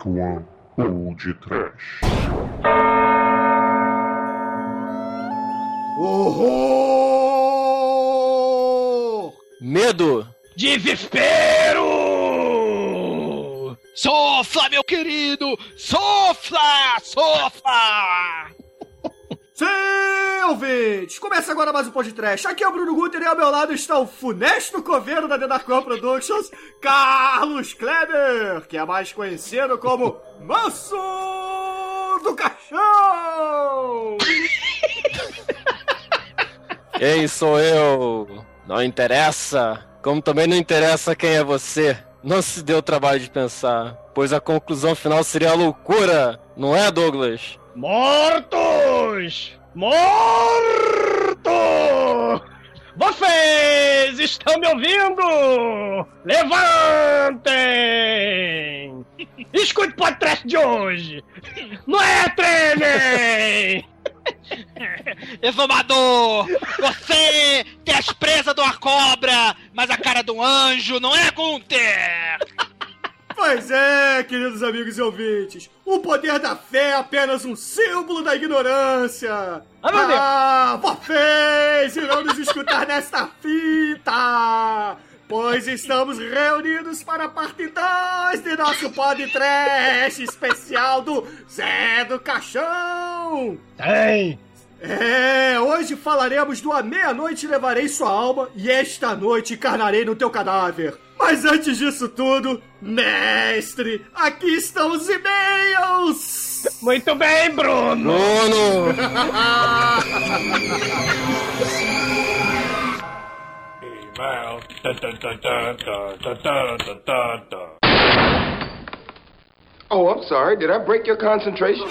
Dark One ou de Trash. Horror! Medo! Desespero! Sofla, meu querido! Sofla! Sofla! Sim, ouvintes! Começa agora mais um podcast. Aqui é o Bruno Guter e ao meu lado está o funesto coveiro da The Dark One Productions, Carlos Kleber, que é mais conhecido como Manso do Caixão! Ei, sou eu! Não interessa! Como também não interessa quem é você. Não se deu o trabalho de pensar, pois a conclusão final seria a loucura, não é, Douglas? Mortos! Vocês estão me ouvindo? Levantem! Escute o podcast de hoje! Não é tremem! Exumador! Você tem as presas de uma cobra, mas a cara de um anjo, não é, Gunther? Pois é, queridos amigos e ouvintes, o poder da fé é apenas um símbolo da ignorância. Ah, meu Deus. Ah, vocês irão nos escutar nesta fita, pois estamos reunidos para a parte 2 de nosso podcast especial do Zé do Caixão. Tem! É, hoje falaremos do A Meia-Noite Levarei Sua Alma e esta noite encarnarei no teu cadáver. Mas antes disso tudo, mestre, aqui estão os e-mails! Muito bem, Bruno! Bruno! Oh, I'm sorry. Did I break your concentration?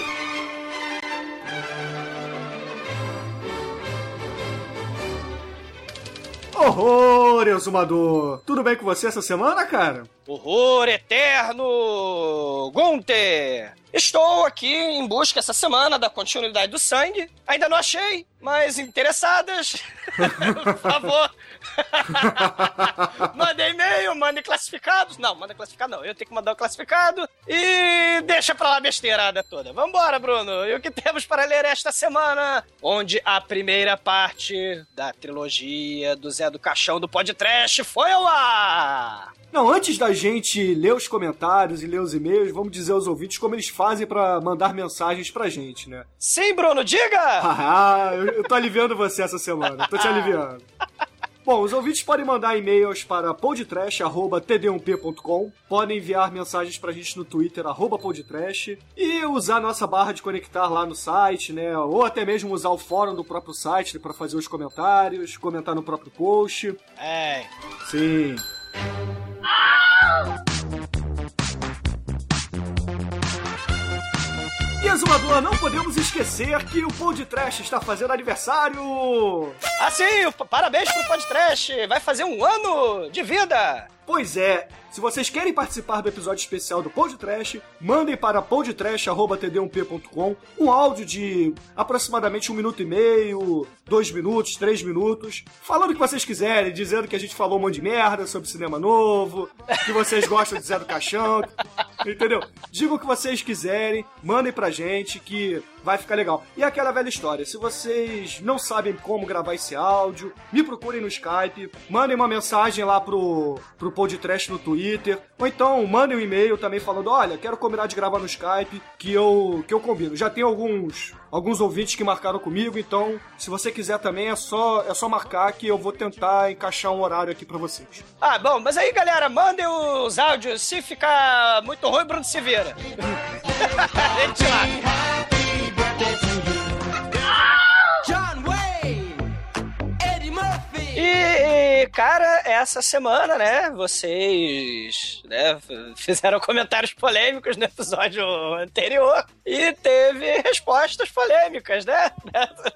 Horror, exumador! Tudo bem com você essa semana, cara? Horror eterno! Gunther! Estou aqui em busca essa semana da continuidade do sangue. Ainda não achei, mas interessadas, por favor. manda e-mail, manda classificados. Não, manda classificado não. Eu tenho que mandar o classificado e deixa pra lá a besteirada toda. Vambora, Bruno. E o que temos para ler esta semana? Onde a primeira parte da trilogia do Zé do Caixão do Podcast foi ao ar. Não, antes da gente ler os comentários e ler os e-mails, vamos dizer aos ouvintes como eles fazem pra mandar mensagens pra gente, né? Sim, Bruno, diga! Ah, eu, eu tô aliviando você essa semana, tô te aliviando. Bom, os ouvintes podem mandar e-mails para podtrash.td1p.com, podem enviar mensagens pra gente no Twitter, arroba podtrash, e usar nossa barra de conectar lá no site, né? Ou até mesmo usar o fórum do próprio site para fazer os comentários, comentar no próprio post. É, Sim. E Azumador, não podemos esquecer que o Pod Trash está fazendo aniversário! Ah, sim, parabéns pro podcast. Vai fazer um ano de vida. Pois é, se vocês querem participar do episódio especial do Pod Trash, mandem para podtrash.td1p.com um áudio de aproximadamente um minuto e meio, dois minutos, três minutos, falando o que vocês quiserem, dizendo que a gente falou um monte de merda sobre cinema novo, que vocês gostam de Zé do Caixão, entendeu? Digam o que vocês quiserem, mandem pra gente que vai ficar legal. E aquela velha história, se vocês não sabem como gravar esse áudio, me procurem no Skype, mandem uma mensagem lá pro, pro podcast no Twitter, ou então mandem um e-mail também falando, olha, quero combinar de gravar no Skype, que eu, que eu combino. Já tem alguns alguns ouvintes que marcaram comigo, então se você quiser também é só é só marcar que eu vou tentar encaixar um horário aqui pra vocês. Ah, bom, mas aí, galera, mandem os áudios. Se ficar muito ruim, Bruno se vira. Gente lá. E, cara, essa semana, né, vocês né, fizeram comentários polêmicos no episódio anterior e teve respostas polêmicas, né,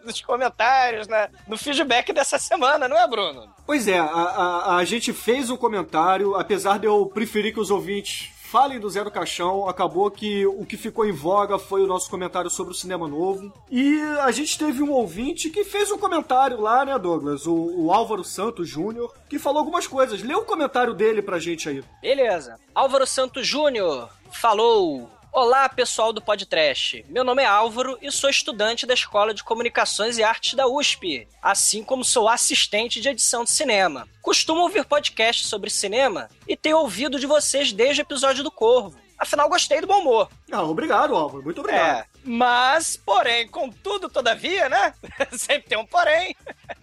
nos comentários, né, no feedback dessa semana, não é, Bruno? Pois é, a, a, a gente fez um comentário, apesar de eu preferir que os ouvintes falem do Zé do Caixão, acabou que o que ficou em voga foi o nosso comentário sobre o cinema novo. E a gente teve um ouvinte que fez um comentário lá, né, Douglas? O, o Álvaro Santos Júnior, que falou algumas coisas. Lê o comentário dele pra gente aí. Beleza. Álvaro Santos Júnior falou Olá, pessoal do Podcast. Meu nome é Álvaro e sou estudante da Escola de Comunicações e Artes da USP, assim como sou assistente de edição de cinema. Costumo ouvir podcasts sobre cinema e tenho ouvido de vocês desde o episódio do Corvo. Afinal, gostei do bom humor. Ah, obrigado, Álvaro. Muito obrigado. É, mas, porém, contudo, todavia, né? Sempre tem um porém.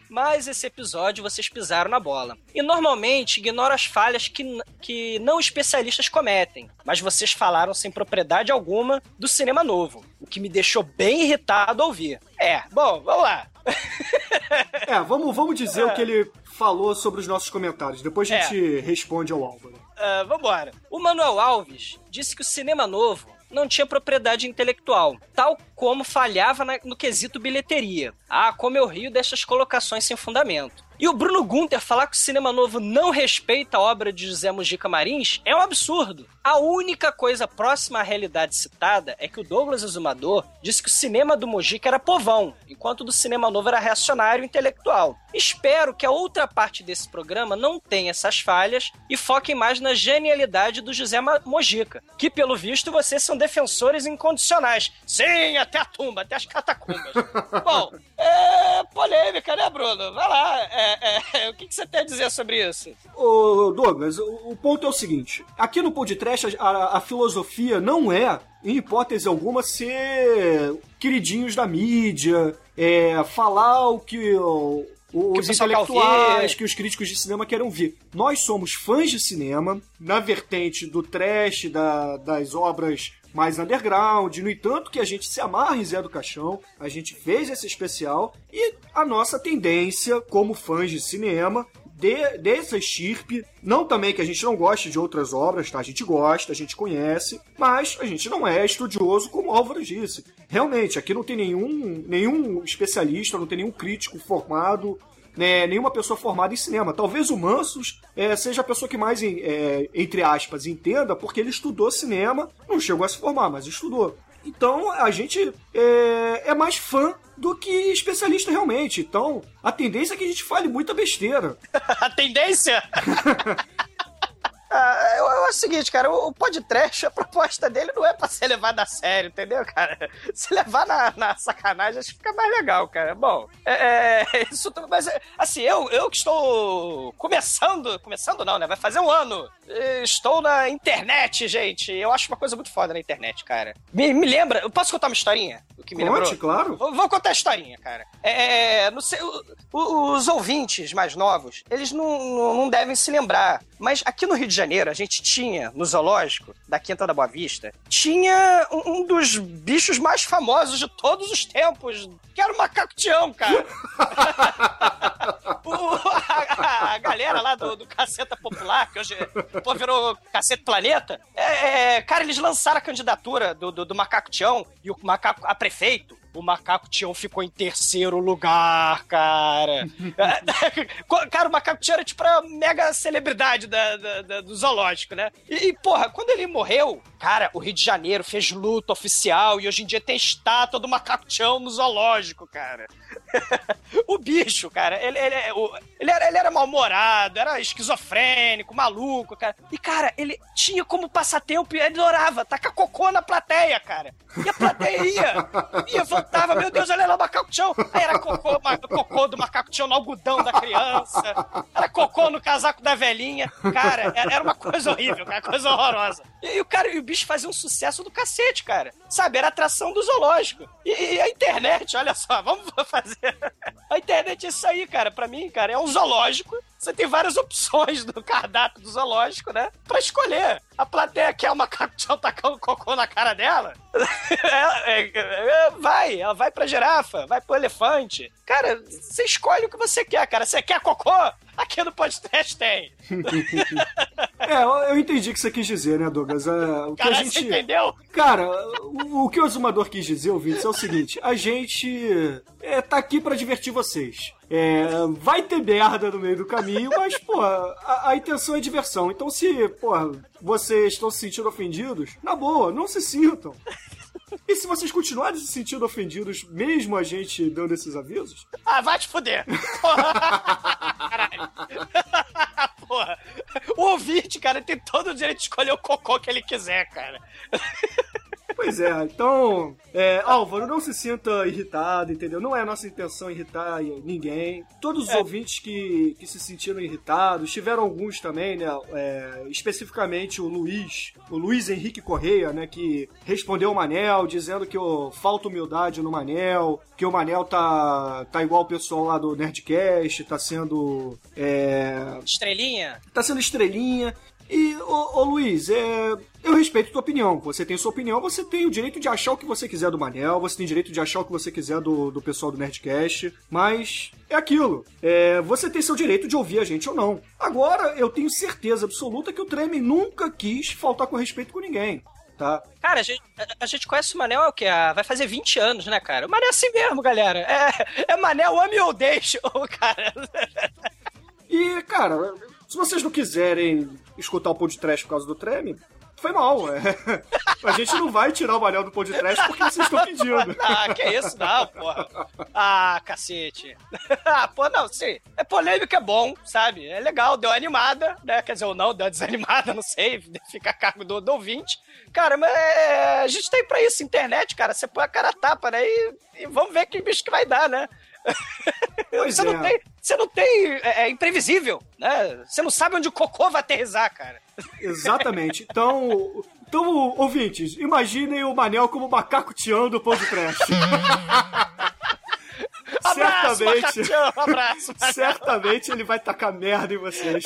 Mas esse episódio vocês pisaram na bola. E normalmente ignoro as falhas que, que não especialistas cometem. Mas vocês falaram sem propriedade alguma do cinema novo. O que me deixou bem irritado ao ouvir. É, bom, vamos lá. É, vamos, vamos dizer o que ele falou sobre os nossos comentários. Depois a É. gente responde ao Álvaro. Ah, vambora. O Manuel Alves disse que o cinema novo não tinha propriedade intelectual, tal como falhava na- no quesito bilheteria. Ah, como eu rio dessas colocações sem fundamento. E o Bruno Gunter falar que o cinema novo não respeita a obra de José Mujica Marins é um absurdo. A única coisa próxima à realidade citada é que o Douglas Exumador disse que o cinema do Mujica era povão, enquanto o do cinema novo era reacionário e intelectual. Espero que a outra parte desse programa não tenha essas falhas e foquem mais na genialidade do José Mojica, que pelo visto vocês são defensores incondicionais. Sim, até a tumba, até as catacumbas. Bom, é polêmica, né, Bruno? Vai lá, é, é, o que, que você tem a dizer sobre isso? Ô, Douglas, o, o ponto é o seguinte: aqui no podcast a, a filosofia não é, em hipótese alguma, ser queridinhos da mídia, é, falar o que o- Que os quer intelectuais, que os críticos de cinema querem ouvir. Nós somos fãs de cinema, na vertente do trash, da- das obras mais underground. No entanto, que a gente se amarra em Zé do Caixão, a gente fez esse especial e a nossa tendência, como fãs de cinema, de, dessa estirpe, não também que a gente não goste de outras obras, tá? A gente gosta, a gente conhece, mas a gente não é estudioso, como o Álvaro disse. Realmente, aqui não tem nenhum, nenhum especialista, não tem nenhum crítico formado, né, nenhuma pessoa formada em cinema. Talvez o Mansos é, seja a pessoa que mais, é, entre aspas, entenda, porque ele estudou cinema, não chegou a se formar, mas estudou. Então a gente é, é mais fã do que especialista realmente. Então a tendência é que a gente fale muita besteira. A tendência? Ah, eu, eu acho o seguinte, cara, o, o podcast, a proposta dele não é pra ser levado a sério, entendeu, cara? Se levar na, na sacanagem, acho que fica mais legal, cara. Bom, é, é, isso tudo, mas é, assim, eu, eu que estou começando, começando não, né? Vai fazer um ano. Estou na internet, gente. Eu acho uma coisa muito foda na internet, cara. Me, me lembra, eu posso contar uma historinha? O que me Conte, lembrou? claro. Vou, vou contar a historinha, cara. É, não sei, o- o- os ouvintes mais novos, eles não, não, não devem se lembrar. Mas aqui no Rio de Janeiro, a gente tinha, no zoológico da Quinta da Boa Vista, tinha um, um dos bichos mais famosos de todos os tempos, que era o macaco-tião, cara. O- a, a galera lá do, do Caceta Popular, que hoje pô, virou Caceta Planeta, é, é, cara, eles lançaram a candidatura do, do, do Macaco Tião e o macaco a prefeito. O Macaco Tião ficou em terceiro lugar, cara. cara, o Macaco Tião era tipo a mega celebridade da, da- da- do zoológico, né? E, e, porra, quando ele morreu, cara, o Rio de Janeiro fez luta oficial e hoje em dia tem estátua do Macaco Tião no zoológico, cara. o bicho, cara, ele, ele, é- ele era, ele era mal-humorado, era esquizofrênico, maluco, cara. E, cara, ele tinha como passatempo, ele adorava tacar cocô na plateia, cara. E a plateia ia, ia, voltava, meu Deus, olha lá o macaco chão. Aí era cocô, cocô do macaco chão no algodão da criança, era cocô no casaco da velhinha. Cara, era era uma coisa horrível, cara, coisa horrorosa. E, e o cara, e o bicho fazia um sucesso do cacete, cara. Sabe, era atração do zoológico. E, e a internet, olha só, vamos fazer. A internet é isso aí, cara. Pra mim, cara, é um zoológico. Você tem várias opções do cardápio do zoológico, né? Pra escolher. A plateia quer o macaco tchau tacando cocô na cara dela. É, é, é, vai, ela vai pra girafa, vai pro elefante. Cara, você escolhe o que você quer, cara. Você quer cocô? Aqui no podcast tem. É, eu entendi o que você quis dizer, né, Douglas? É, o que a Cara, gente... você entendeu? Cara, o, o que o Exumador quis dizer, ouvintes, é o seguinte: a gente é, tá aqui pra divertir vocês. É, vai ter merda no meio do caminho, mas, pô, a, a intenção é diversão. Então, se, pô, vocês estão se sentindo ofendidos, na boa, não se sintam. E se vocês continuarem se sentindo ofendidos, mesmo a gente dando esses avisos, Ah, vai te fuder. Caralho. Porra. O ouvinte, cara, tem todo o direito de escolher o cocô que ele quiser, cara. Pois é, então, é, Álvaro, não se sinta irritado, entendeu? Não é a nossa intenção irritar ninguém. Todos os ouvintes que, que se sentiram irritados, tiveram alguns também, né? É, especificamente o Luiz, o Luiz Henrique Correia, né? Que respondeu o Manel dizendo que oh, falta humildade no Manel, que o Manel tá, tá igual o pessoal lá do Nerdcast, tá sendo. É, Estrelinha? tá sendo estrelinha. E, ô, ô, Luiz, é, eu respeito tua opinião. Você tem sua opinião, você tem o direito de achar o que você quiser do Manel, você tem o direito de achar o que você quiser do, do pessoal do Nerdcast, mas é aquilo. É, você tem seu direito de ouvir a gente ou não. Agora, eu tenho certeza absoluta que o Treme nunca quis faltar com respeito com ninguém. Tá? Cara, a gente, a, a gente conhece o Manel, o que? Vai fazer 20 anos, né, cara? O Manel é assim mesmo, galera. É, é Manel, ame ou deixe, cara. E, cara, se vocês não quiserem escutar o podcast por causa do Treme, foi mal. É. A gente não vai tirar o Manel do podcast porque vocês estão pedindo. Ah, que isso, não. Ah, cacete. Ah, pô, não, sim. É polêmico, é bom, sabe? É legal, deu animada, né? Quer dizer, ou não, deu desanimada, não sei, fica a cargo do, do ouvinte. Cara, mas é, a gente tem pra isso, internet, cara. Você põe a cara a tapa, né? E, e vamos ver que bicho que vai dar, né? Pois você, é. não tem, você não tem. É, é imprevisível, né? Você não sabe onde o cocô vai aterrizar, cara. Exatamente. Então, então, ouvintes, imaginem o Manel como macaco tião do pão de trash. Abraço, certamente, Macatião, abraço. Certamente ele vai tacar merda em vocês.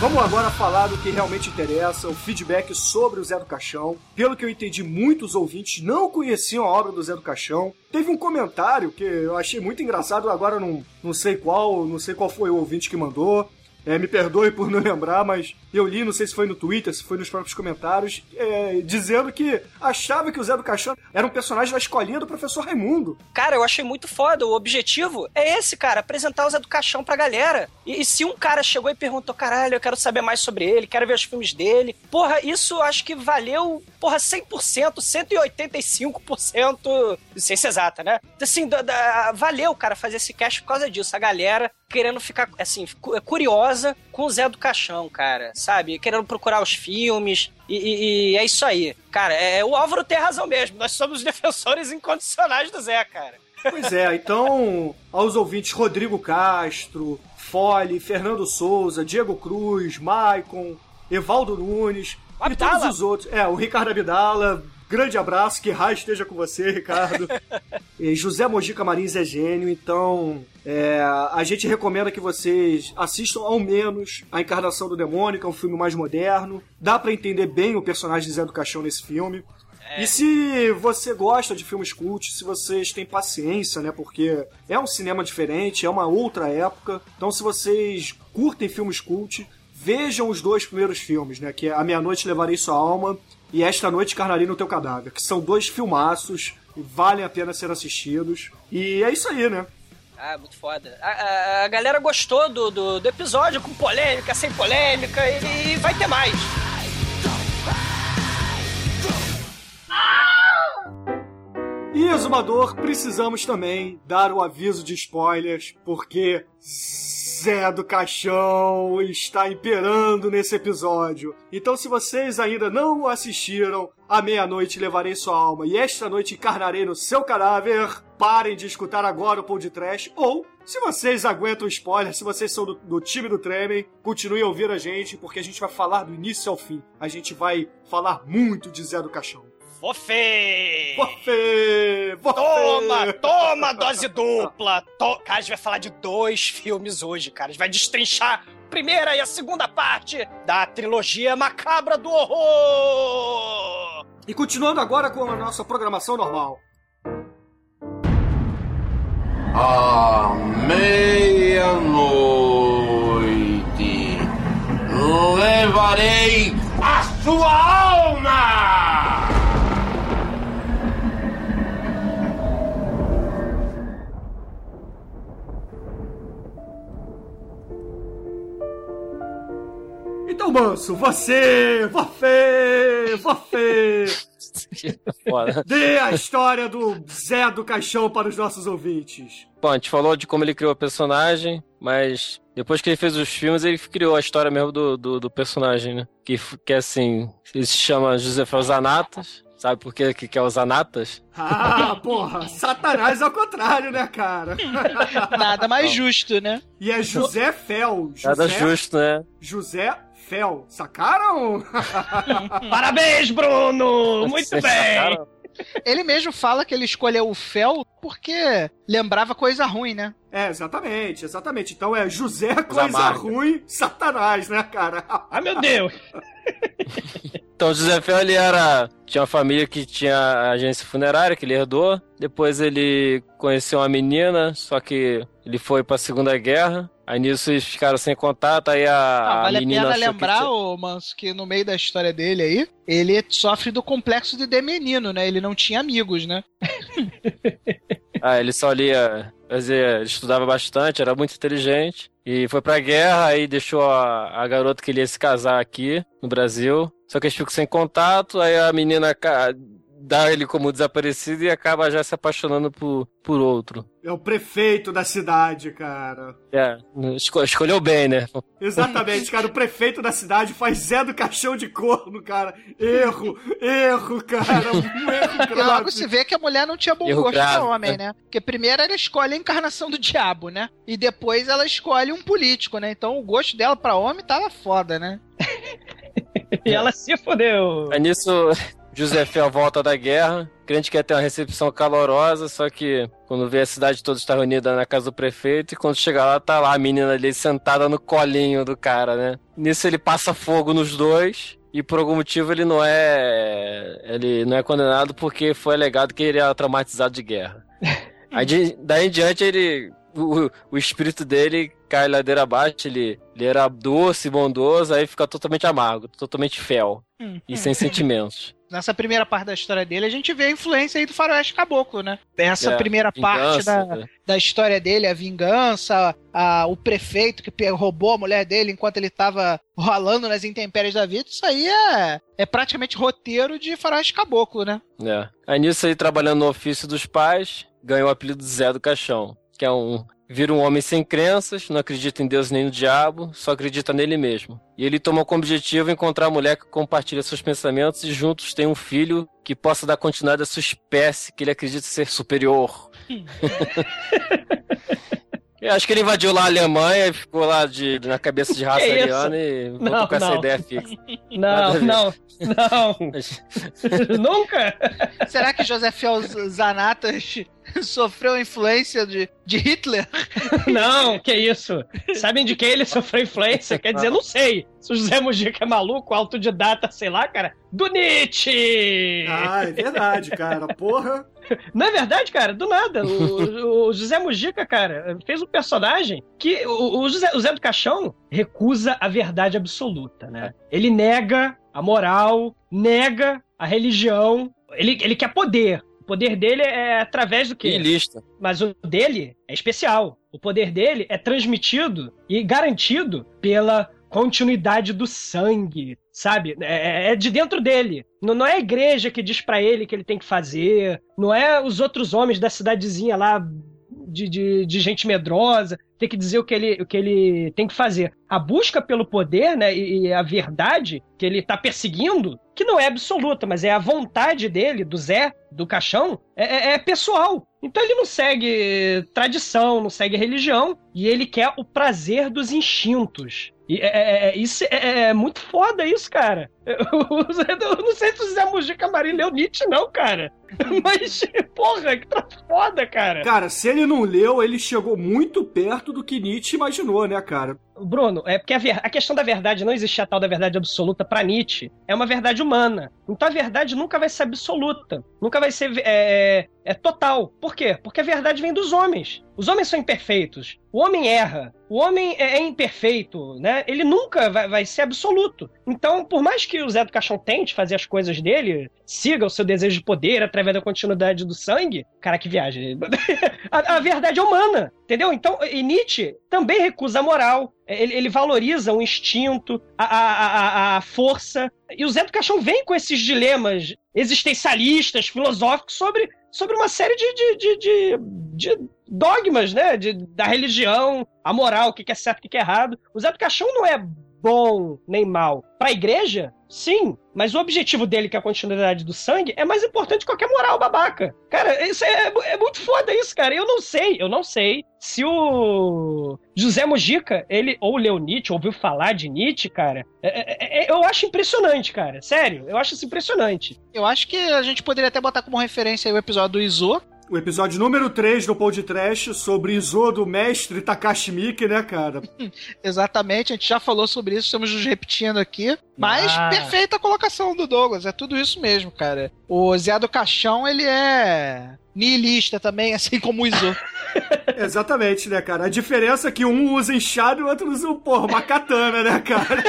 Vamos agora falar do que realmente interessa, o feedback sobre o Zé do Caixão. Pelo que eu entendi, muitos ouvintes não conheciam a obra do Zé do Caixão. Teve um comentário que eu achei muito engraçado, agora não, não sei qual, não sei qual foi o ouvinte que mandou. É, me perdoe por não lembrar, mas eu li, não sei se foi no Twitter, se foi nos próprios comentários, é, dizendo que achava que o Zé do Caixão era um personagem da escolinha do professor Raimundo. Cara, eu achei muito foda. O objetivo é esse, cara, apresentar o Zé do Caixão pra galera. E, e se um cara chegou e perguntou, caralho, eu quero saber mais sobre ele, quero ver os filmes dele, porra, isso acho que valeu, porra, 100%, 185%, de ciência exata, né? Assim, da- da- valeu, cara, fazer esse cast por causa disso. A galera querendo ficar, assim, cu- curiosa com o Zé do Caixão, cara, sabe? Querendo procurar os filmes. E, e- e é isso aí. Cara, é, o Álvaro tem razão mesmo. Nós somos os defensores incondicionais do Zé, cara. Pois é, então, aos ouvintes Rodrigo Castro, Fole, Fernando Souza, Diego Cruz, Maicon, Evaldo Nunes e todos os outros. É, o Ricardo Abdala, grande abraço, que raio esteja com você, Ricardo. E José Mojica Marins é gênio, então é, a gente recomenda que vocês assistam ao menos A Encarnação do Demônio, que é um filme mais moderno. Dá pra entender bem o personagem de Zé do Caixão nesse filme. E se você gosta de filmes cult, se vocês têm paciência, né? Porque é um cinema diferente, é uma outra época. Então, se vocês curtem filmes cult, vejam os dois primeiros filmes, né? Que é A Meia-Noite Levarei Sua Alma e Esta Noite Carnarei no Teu Cadáver, que são dois filmaços e valem a pena ser assistidos. E é isso aí, né? Ah, muito foda. A, a- a galera gostou do, do, do episódio com polêmica, sem polêmica, e, e vai ter mais. E, Exumador, precisamos também dar o aviso de spoilers, porque Zé do Caixão está imperando nesse episódio. Então, se vocês ainda não assistiram, à meia-noite levarei sua alma e esta noite encarnarei no seu cadáver, parem de escutar agora o Pão de Trash, ou, se vocês aguentam spoiler, se vocês são do, do time do Tremem, continuem a ouvir a gente, porque a gente vai falar do início ao fim. A gente vai falar muito de Zé do Caixão. Você! Você! Toma, toma dose dupla. To... Cara, a gente vai falar de dois filmes hoje, cara. A gente vai destrinchar a primeira e a segunda parte da trilogia macabra do horror. E continuando agora com a nossa programação normal. À meia-noite levarei a sua alma! Então, Manso, você, você, você, dê a história do Zé do Caixão para os nossos ouvintes. Bom, a gente falou de como ele criou o personagem, mas depois que ele fez os filmes, ele criou a história mesmo do, do, do personagem, né? Que, que é assim, ele se chama José Zanatas. Sabe por que, que, é o Zanatas? Ah, porra, Satanás ao contrário, né, cara? Nada mais justo, né? E é José Fel. Nada José, justo, né? José Fel. Sacaram? Parabéns, Bruno! Muito Vocês bem! sacaram? Ele mesmo fala que ele escolheu o Fel porque lembrava coisa ruim, né? É, exatamente, exatamente. Então é José Coisa. Ruim Satanás, né, cara? Ai, meu Deus! Então, o José Fel, ele era... Tinha uma família que tinha agência funerária, que ele herdou. Depois ele conheceu uma menina, só que ele foi pra Segunda Guerra. Aí nisso eles ficaram sem contato, aí a, Ah, a vale a menina pena achou que lembrar, tinha- ô Manso, que no meio da história dele aí, ele sofre do complexo de demenino, né? Ele não tinha amigos, né? Ah, ele só lia, quer dizer, ele estudava bastante, era muito inteligente. E foi pra guerra, aí deixou a, a garota que ele ia se casar aqui, no Brasil. Só que eles ficam sem contato, aí a menina dá ele como desaparecido e acaba já se apaixonando por, por outro. É o prefeito da cidade, cara. É, esco- escolheu bem, né? Exatamente, cara. O prefeito da cidade faz Zé do Caixão de Corno, cara. Erro, erro, cara. Um erro E logo grave. se vê que a mulher não tinha bom Erro gosto grave, pra homem, né? Porque primeiro ela escolhe a encarnação do diabo, né? E depois ela escolhe um político, né? Então o gosto dela pra homem tava foda, né? E ela se fodeu! Aí nisso, José Fel volta da guerra, crente quer ter uma recepção calorosa, só que quando vê a cidade toda está reunida na casa do prefeito, e quando chega lá, tá lá a menina ali sentada no colinho do cara, né? Nisso ele passa fogo nos dois, e por algum motivo ele não é. Ele não é condenado porque foi alegado que ele era traumatizado de guerra. Aí de- daí em diante ele. O, o espírito dele cai ladeira abaixo, ele, ele era doce, bondoso, aí fica totalmente amargo, totalmente fel e sem sentimentos. Nessa primeira parte da história dele, a gente vê a influência aí do faroeste caboclo, né? Essa É, primeira parte da, né? da história dele, a vingança, a- o prefeito que roubou a mulher dele enquanto ele tava rolando nas intempéries da vida, isso aí é, é praticamente roteiro de faroeste caboclo, né? É. Aí nisso aí, trabalhando no ofício dos pais, ganhou o apelido de Zé do Caixão, que é um. Vira um homem sem crenças, não acredita em Deus nem no diabo, só acredita nele mesmo. E ele tomou como objetivo encontrar a mulher que compartilha seus pensamentos e juntos tem um filho que possa dar continuidade à sua espécie, que ele acredita ser superior. Eu acho que ele invadiu lá a Alemanha e ficou lá de, na cabeça de raça isso? ariana e voltou Não, com essa não. ideia fixa. Não, não, não! Nunca! Será que José Fel Zanatas sofreu influência de, de Hitler? Não, que isso? Sabem de quem ele sofreu influência? Quer dizer, não sei. Se o José Mujica é maluco, autodidata, sei lá, cara. Do Nietzsche! Ah, é verdade, cara. Porra. Não é verdade, cara? Do nada. O, o José Mujica, cara, fez um personagem que o, o José, o Zé do Caixão recusa a verdade absoluta, né? Ele nega a moral, nega a religião, ele, ele quer poder. O poder dele é através do quê? E lista. Mas o dele é especial. O poder dele é transmitido e garantido pela continuidade do sangue, sabe? É, é de dentro dele. Não, não é a igreja que diz pra ele que ele tem que fazer. Não é os outros homens da cidadezinha lá de, de, de gente medrosa ter que dizer o que, ele, o que ele tem que fazer. A busca pelo poder, né, e, e a verdade que ele tá perseguindo, que não é absoluta, mas é a vontade dele, do Zé, do Caixão, é, é- é pessoal. Então ele não segue tradição, não segue religião, e ele quer o prazer dos instintos. E é, é- é- isso é, é muito foda isso, cara. Eu não sei se o Zé Mujica Marim leu Nietzsche, não, cara. Mas, porra, que troço foda, cara. Cara, se ele não leu, ele chegou muito perto do que Nietzsche imaginou, né, cara? Bruno, é porque a, ver- a questão da verdade não existe a tal da verdade absoluta pra Nietzsche. É uma verdade humana. Então a verdade nunca vai ser absoluta. Nunca vai ser é, é total. Por quê? Porque a verdade vem dos homens. Os homens são imperfeitos. O homem erra. O homem é, é imperfeito, né? Ele nunca vai, vai ser absoluto. Então, por mais que o Zé do Caixão tente fazer as coisas dele, siga o seu desejo de poder através da continuidade do sangue, cara, que viagem. a, a verdade é humana, entendeu? Então, e Nietzsche também recusa a moral, ele, ele valoriza o instinto, a, a, a, a força. E o Zé do Caixão vem com esses dilemas existencialistas, filosóficos, sobre, sobre uma série de, de, de, de, de dogmas, né? De, da religião, a moral, o que é certo, o que é errado. O Zé do Caixão não é bom nem mal. Pra igreja, sim. Mas o objetivo dele, que é a continuidade do sangue, é mais importante que qualquer moral babaca. Cara, isso é, é muito foda isso, cara. Eu não sei, eu não sei se o José Mujica, ele, ou leu Nietzsche, ouviu falar de Nietzsche, cara. É, é, é, eu acho impressionante, cara. Sério, eu acho isso impressionante. Eu acho que a gente poderia até botar como referência o episódio do Izo, o episódio número 3 do Pod Trash sobre Izo do mestre Takashi Miike, né, cara? Exatamente, a gente já falou sobre isso, estamos nos repetindo aqui. Mas Ah. perfeita a colocação do Douglas, é tudo isso mesmo, cara. O Zé do Caixão, ele é nihilista também, assim como o Izo. Exatamente, né, cara? A diferença é que um usa enxada e o outro usa, porra, uma katana, né, cara?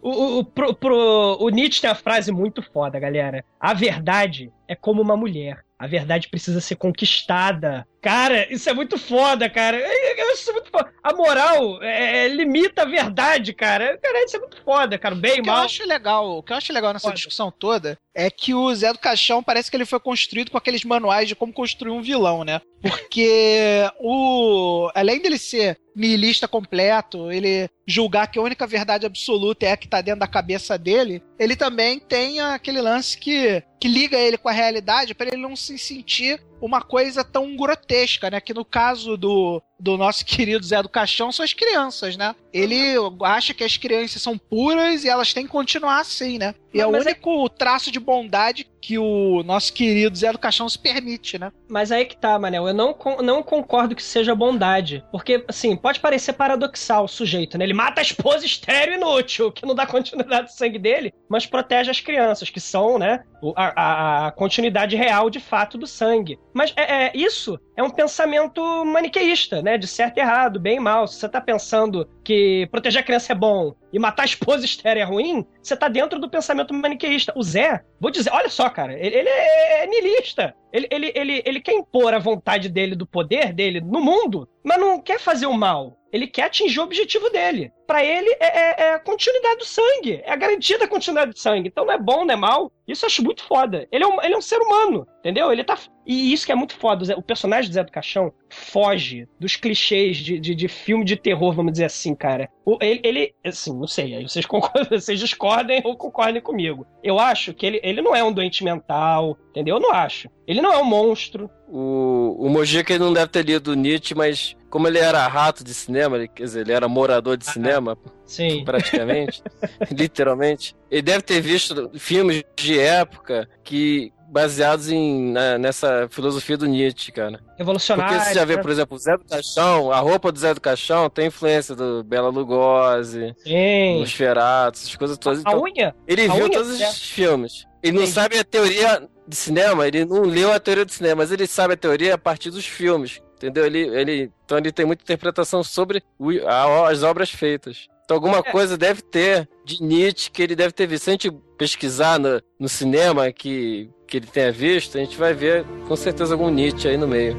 O, o, o- pro, pro- o Nietzsche tem uma frase muito foda, galera. A verdade é como uma mulher. A verdade precisa ser conquistada. Cara, isso é muito foda, cara. Eu- acho isso muito foda. A moral é, limita a verdade, cara. Cara, isso é muito foda, cara. Bem, O que eu mal. acho legal, o que eu acho legal nessa Foda. discussão toda é que o Zé do Caixão parece que ele foi construído com aqueles manuais de como construir um vilão, né? Porque o além dele ser nihilista completo, ele julgar que a única verdade absoluta é a que tá dentro da cabeça dele, ele também tem aquele lance que que liga ele com a realidade para ele não se sentir uma coisa tão grotesca, né? Que no caso do, do nosso querido Zé do Caixão são as crianças, né? Ele acha que as crianças são puras e elas têm que continuar assim, né? E é o é- único traço de bondade que o nosso querido Zé do Caixão se permite, né? Mas aí que tá, Manel. Eu não, não concordo que seja bondade. Porque, assim, pode parecer paradoxal o sujeito, né? Ele mata a esposa estéreo inútil, que não dá continuidade do sangue dele, mas protege as crianças, que são, né? A, a- a continuidade real, de fato, do sangue. Mas é, é- isso é um pensamento maniqueísta, né? De certo e errado, bem e mal. Se você tá pensando que proteger a criança é bom e matar a esposa estéreo é ruim, você tá dentro do pensamento maniqueísta. O Zé, vou dizer, olha só, cara, ele, ele é, é niilista. Ele, ele, ele, ele quer impor a vontade dele, do poder dele no mundo, mas não quer fazer o mal. Ele quer atingir o objetivo dele. Pra ele é, é- é a continuidade do sangue. É a garantia da continuidade do sangue. Então não é bom, não é mal. Isso eu acho muito foda. Ele é um, ele é um ser humano, entendeu? Ele tá. E isso que é muito foda. O personagem do Zé do Caixão foge dos clichês de, de, de filme de terror, vamos dizer assim, cara. O- ele, ele, assim, não sei, aí vocês concordam, vocês discordem ou concordem comigo. Eu acho que ele, ele não é um doente mental, entendeu? Eu não acho. Ele não é um monstro. O, o Mojica ele não deve ter lido Nietzsche, mas como ele era rato de cinema, ele- quer dizer, ele era morador de cinema, Sim. praticamente, literalmente, ele deve ter visto filmes de época que baseados em, na- nessa filosofia do Nietzsche, cara. Revolucionário. Porque você já vê, né? por exemplo, o Zé do Caixão, a roupa do Zé do Caixão tem influência do Bela Lugosi, Sim. Nosferatu, essas coisas todas. A Então, unha? ele a viu unha todos do Zé- os filmes. Ele não sabe a teoria de cinema, ele não leu a teoria do cinema, mas ele sabe a teoria a partir dos filmes. Entendeu? Ele, ele, então ele tem muita interpretação sobre a- as obras feitas. Então alguma É. coisa deve ter de Nietzsche que ele deve ter visto. Se a gente pesquisar no, no cinema que, que ele tenha visto, a gente vai ver com certeza algum Nietzsche aí no meio.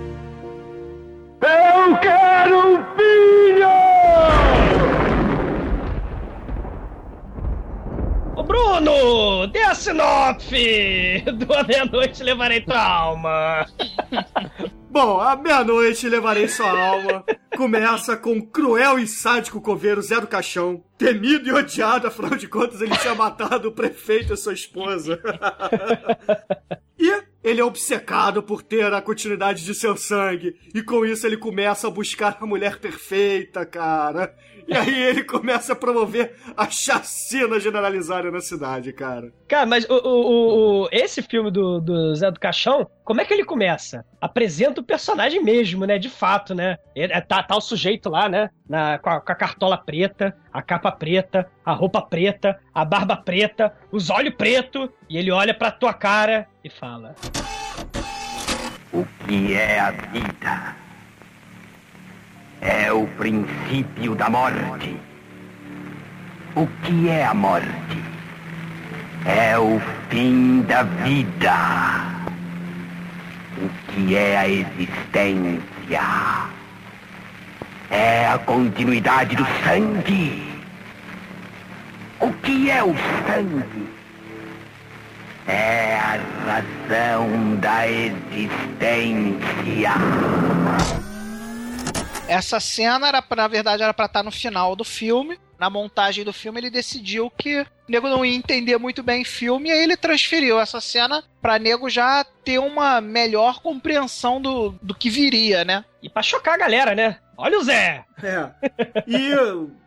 Eu quero um filho! Ô Bruno, dê a sinopse do A Meia-Noite Levarei Tua Alma. Bom, a meia-noite levarei sua alma. Começa com cruel e sádico coveiro Zé do Caixão. Temido e odiado, afinal de contas, ele tinha matado o prefeito e sua esposa. e ele é obcecado por ter a continuidade de seu sangue. E com isso ele começa a buscar a mulher perfeita, cara. E aí ele começa a promover a chacina generalizada na cidade, cara. Cara, mas o, o- o- esse filme do, do Zé do Caixão, como é que ele começa? Apresenta o personagem mesmo, né? De fato, né? Ele- é, tá, tá o sujeito lá, né? Na, com, a, com a cartola preta, a capa preta, a roupa preta, a barba preta, os olhos pretos, e ele olha pra tua cara e fala: O que é a vida? É o princípio da morte. O que é a morte? É o fim da vida. O que é a existência? É a continuidade do sangue. O que é o sangue? É a razão da existência. Essa cena era, na verdade, era pra estar no final do filme. Na montagem do filme, ele decidiu que o nego não ia entender muito bem filme, e aí ele transferiu essa cena pra nego já ter uma melhor compreensão do, do que viria, né? E pra chocar a galera, né? Olha o Zé! É. E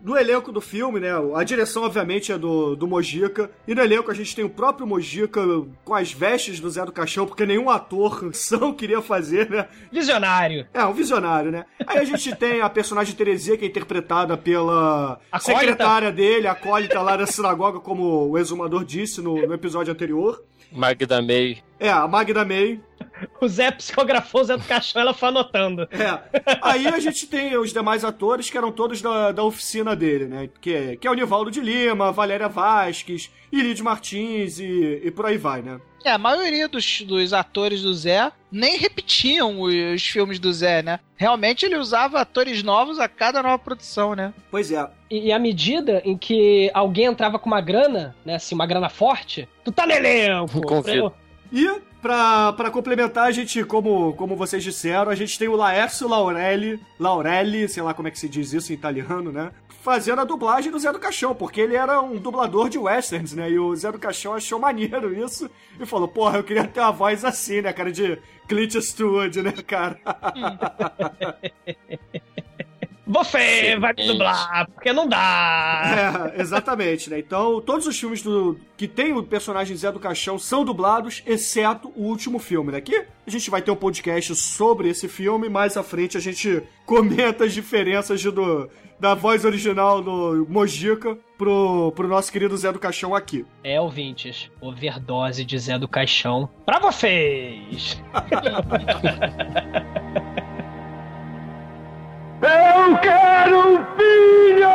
no elenco do filme, né? A direção, obviamente, é do, do Mojica. E no elenco a gente tem o próprio Mojica com as vestes do Zé do Caixão, porque nenhum ator são queria fazer, né? Visionário. É, um visionário, né? Aí a gente tem a personagem Teresia, que é interpretada pela Acólita. secretária dele, a acólita lá da sinagoga, como o exumador disse no, no episódio anterior. Magda May. É, a Magda May. O Zé psicografou o Zé do Caixão, ela foi anotando. É. Aí a gente tem os demais atores que eram todos da, da oficina dele, né? Que é, que é o Nivaldo de Lima, Valéria Vasques, Irides Martins e, e por aí vai, né? É, a maioria dos, dos atores do Zé nem repetiam os, os filmes do Zé, né? Realmente ele usava atores novos a cada nova produção, né? Pois é. E, e à medida em que alguém entrava com uma grana, né? Assim, uma grana forte, tu tá no elenco! Confio. E, pra, pra complementar, a gente, como, como vocês disseram, a gente tem o Laércio Laurelli, Laurelli, sei lá como é que se diz isso em italiano, né? Fazendo a dublagem do Zé do Caixão, porque ele era um dublador de westerns, né? E o Zé do Caixão achou maneiro isso e falou: Porra, eu queria ter uma voz assim, né, cara? De Clint Eastwood, né, cara? Você vai me dublar, porque não dá! É, exatamente, né? Então, todos os filmes do, que tem o personagem Zé do Caixão são dublados, exceto o último filme, né? Que a gente vai ter um podcast sobre esse filme, mais à frente a gente comenta as diferenças de- do, da voz original do Mojica pro, pro nosso querido Zé do Caixão aqui. É, ouvintes, overdose de Zé do Caixão pra vocês! Eu quero um filho!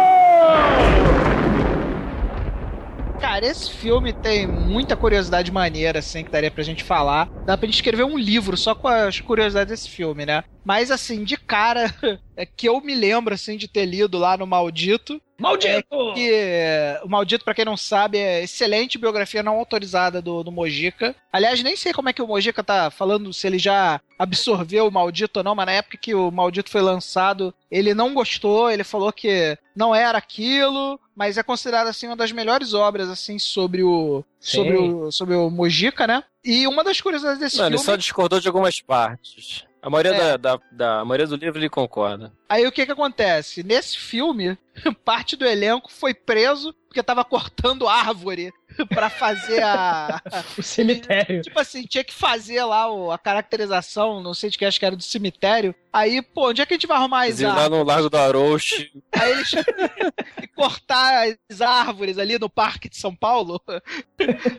Cara, esse filme tem muita curiosidade maneira, assim, que daria pra gente falar. Dá pra gente escrever um livro só com as curiosidades desse filme, né? Mas, assim, de cara, é que eu me lembro, assim, de ter lido lá no Maldito. Maldito! É que o Maldito, pra quem não sabe, é excelente biografia não autorizada do, do Mojica. Aliás, nem sei como é que o Mojica tá falando, se ele já absorveu o Maldito ou não, mas na época que o Maldito foi lançado, ele não gostou, ele falou que não era aquilo, mas é considerado, assim, uma das melhores obras, assim, sobre o, Sim. sobre o, sobre o Mojica, né? E uma das curiosidades desse Não, ele filme... só discordou de algumas partes. A maioria, É. da, da, da- a maioria do livro ele concorda. Aí o que que acontece? Nesse filme, parte do elenco foi preso porque tava cortando árvore pra fazer a. O cemitério. tipo assim, tinha que fazer lá o- a caracterização, não sei de que, acho que era do cemitério. Aí, pô, onde é que a gente vai arrumar as iam lá árvores? no Largo do Arouche. Aí eles e cortar as árvores ali no Parque de São Paulo.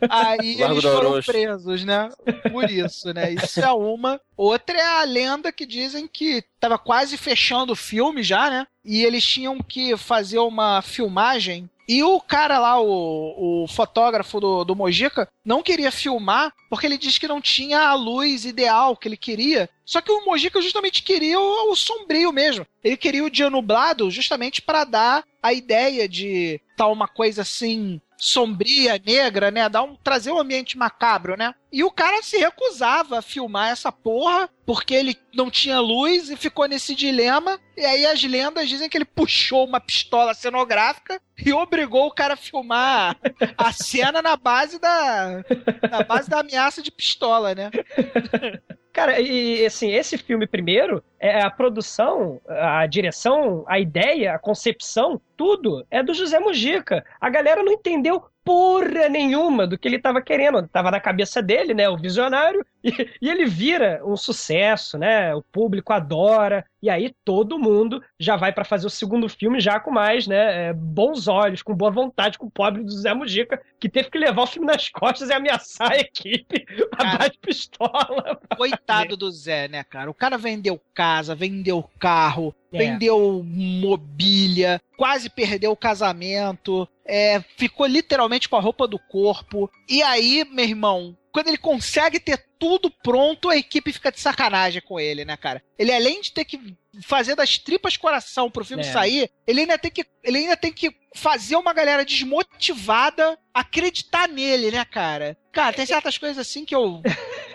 Aí Largo eles foram presos, né? Por isso, né? Isso é uma. Outra é a lenda que dizem que tava quase fechando o filme já, né? E eles tinham que fazer uma filmagem. E o cara lá, o, o fotógrafo do, do Mojica, não queria filmar porque ele disse que não tinha a luz ideal que ele queria. Só que o Mojica justamente queria o, o sombrio mesmo. Ele queria o dia nublado justamente para dar a ideia de tal uma coisa assim sombria, negra, né? Dar um, trazer um ambiente macabro, né? E o cara se recusava a filmar essa porra porque ele não tinha luz e ficou nesse dilema. E aí as lendas dizem que ele puxou uma pistola cenográfica e obrigou o cara a filmar a cena na base da na base da ameaça de pistola, né? Cara, e assim, esse filme primeiro, é a produção, a direção, a ideia, a concepção, tudo é do José Mujica. A galera não entendeu porra nenhuma do que ele tava querendo. Tava na cabeça dele, né? O visionário. E, e ele vira um sucesso, né? O público adora. E aí todo mundo já vai pra fazer o segundo filme já com mais, né? é, bons olhos, com boa vontade, com o pobre do José Mujica, que teve que levar o filme nas costas e ameaçar a equipe a de pistola. Coitado do Zé, né, cara? O cara vendeu casa, casa, vendeu carro, É. vendeu mobília, quase perdeu o casamento, é, ficou literalmente com a roupa do corpo. E aí, meu irmão, quando ele consegue ter tudo pronto, a equipe fica de sacanagem com ele, né, cara? Ele além de ter que fazer das tripas coração pro filme É. sair, ele ainda tem que ele ainda tem que fazer uma galera desmotivada acreditar nele, né, cara? Cara, tem certas coisas assim que eu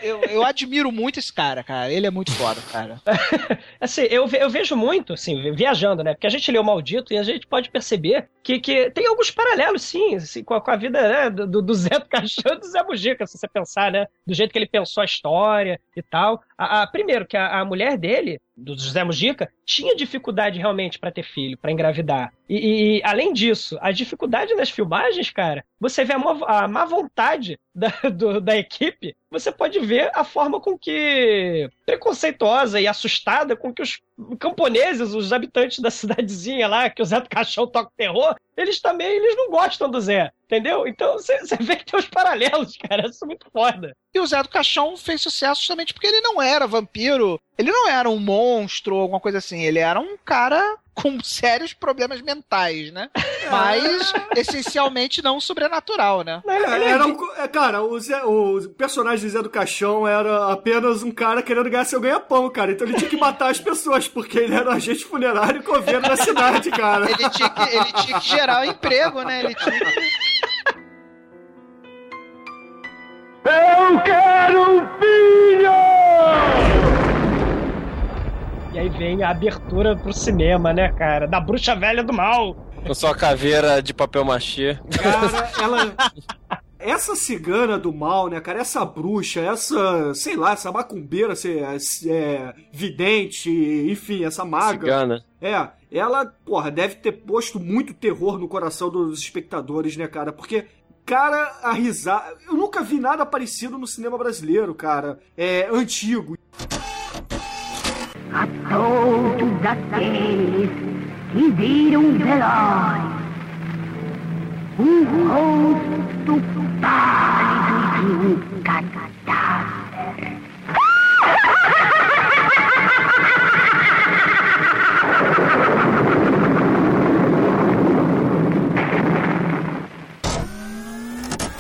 eu, eu admiro muito esse cara, cara. Ele é muito foda, cara. Assim, eu, eu vejo muito, assim, vi- viajando, né? Porque a gente lê o Maldito e a gente pode perceber que, que tem alguns paralelos, sim, assim, com, a, com a vida né, do, do- Zé do Caixão e do Zé Mujica, se você pensar, né? Do jeito que ele pensou a história e tal. A, a- primeiro, que a, a mulher dele, do José Mujica, tinha dificuldade realmente pra ter filho, pra engravidar. E, e, além disso, a dificuldade nas filmagens, cara, você vê a, má- a má vontade da, do- da equipe, você pode ver a forma com que preconceituosa e assustada com que os camponeses, os habitantes da cidadezinha lá, que o Zé do Caixão toca terror, eles também eles não gostam do Zé, entendeu? Então você vê que tem os paralelos, cara, isso é muito foda. E o Zé do Caixão fez sucesso justamente porque ele não era vampiro, ele não era um monstro ou alguma coisa assim, ele era um cara com sérios problemas mentais, né? Mas essencialmente não sobrenatural, né? É, era um é, cara, o, Zé- o personagem do Zé do Caixão era apenas um cara querendo ganhar seu ganha-pão, cara. Então ele tinha que matar as pessoas, porque ele era um agente funerário e coveiro da cidade, cara. Ele tinha que, ele tinha que gerar o emprego, né? Ele tinha que... Eu quero um filho! E aí vem a abertura pro cinema, né, cara? Da bruxa velha do mal. Com sua caveira de papel machê. Cara, ela. Essa cigana do mal, né, cara? Essa bruxa, essa, sei lá, essa macumbeira, se- é, vidente, enfim, essa maga. Cigana. É, ela, porra, deve ter posto muito terror no coração dos espectadores, né, cara? Porque, cara, a risada. Eu nunca vi nada parecido no cinema brasileiro, cara. É antigo. A todos aqueles que viram veloz um rosto pálido de um cadáver.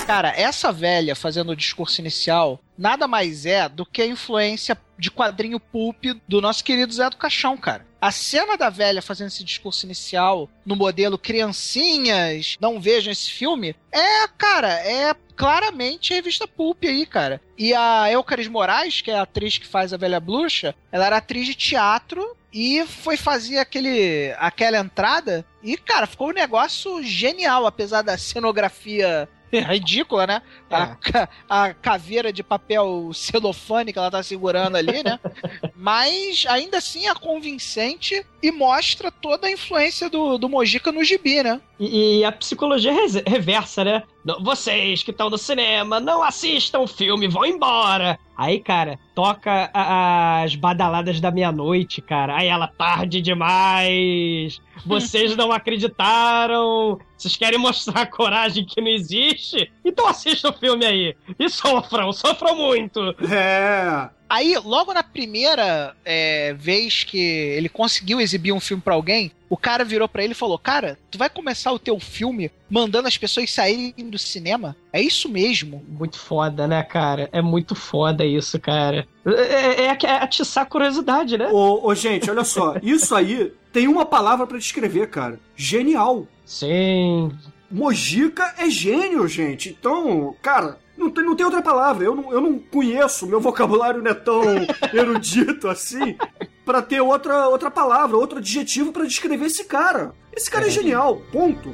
Cara, essa velha fazendo o discurso inicial nada mais é do que a influência de quadrinho pulp do nosso querido Zé do Caixão, cara. A cena da velha fazendo esse discurso inicial no modelo criancinhas, não vejam esse filme, é, cara, é claramente revista pulp aí, cara. E a Elcaris Moraes, que é a atriz que faz a velha bruxa, ela era atriz de teatro e foi fazer aquele, aquela entrada e, cara, ficou um negócio genial, apesar da cenografia ridícula, né? A, ca- a caveira de papel celofane que ela tá segurando ali, né? Mas ainda assim é convincente e mostra toda a influência do, do Mojica no gibi, né? E, e a psicologia reversa, né? Vocês que estão no cinema, não assistam o filme, vão embora. Aí, cara, toca as badaladas da meia-noite, cara. Aí ela, tarde demais. Vocês não acreditaram. Vocês querem mostrar coragem que não existe? Então assistam o filme aí. E sofram, sofram muito. É. Aí, logo na primeira é, vez que ele conseguiu exibir um filme pra alguém, o cara virou pra ele e falou: Cara, tu vai começar o teu filme mandando as pessoas saírem do cinema? É isso mesmo. Muito foda, né, cara? É muito foda isso, cara. É, é, é, é atiçar a curiosidade, né? Ô, ô, gente, olha só. Isso aí tem uma palavra pra descrever, cara. Genial. Sim. Mojica é gênio, gente. Então, cara, não tem, não tem outra palavra. Eu não, eu não conheço, meu vocabulário não é tão erudito assim pra ter outra, outra palavra, outro adjetivo pra descrever esse cara. Esse cara é, genial, ponto.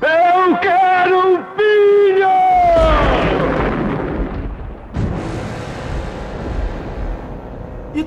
Eu quero um filho!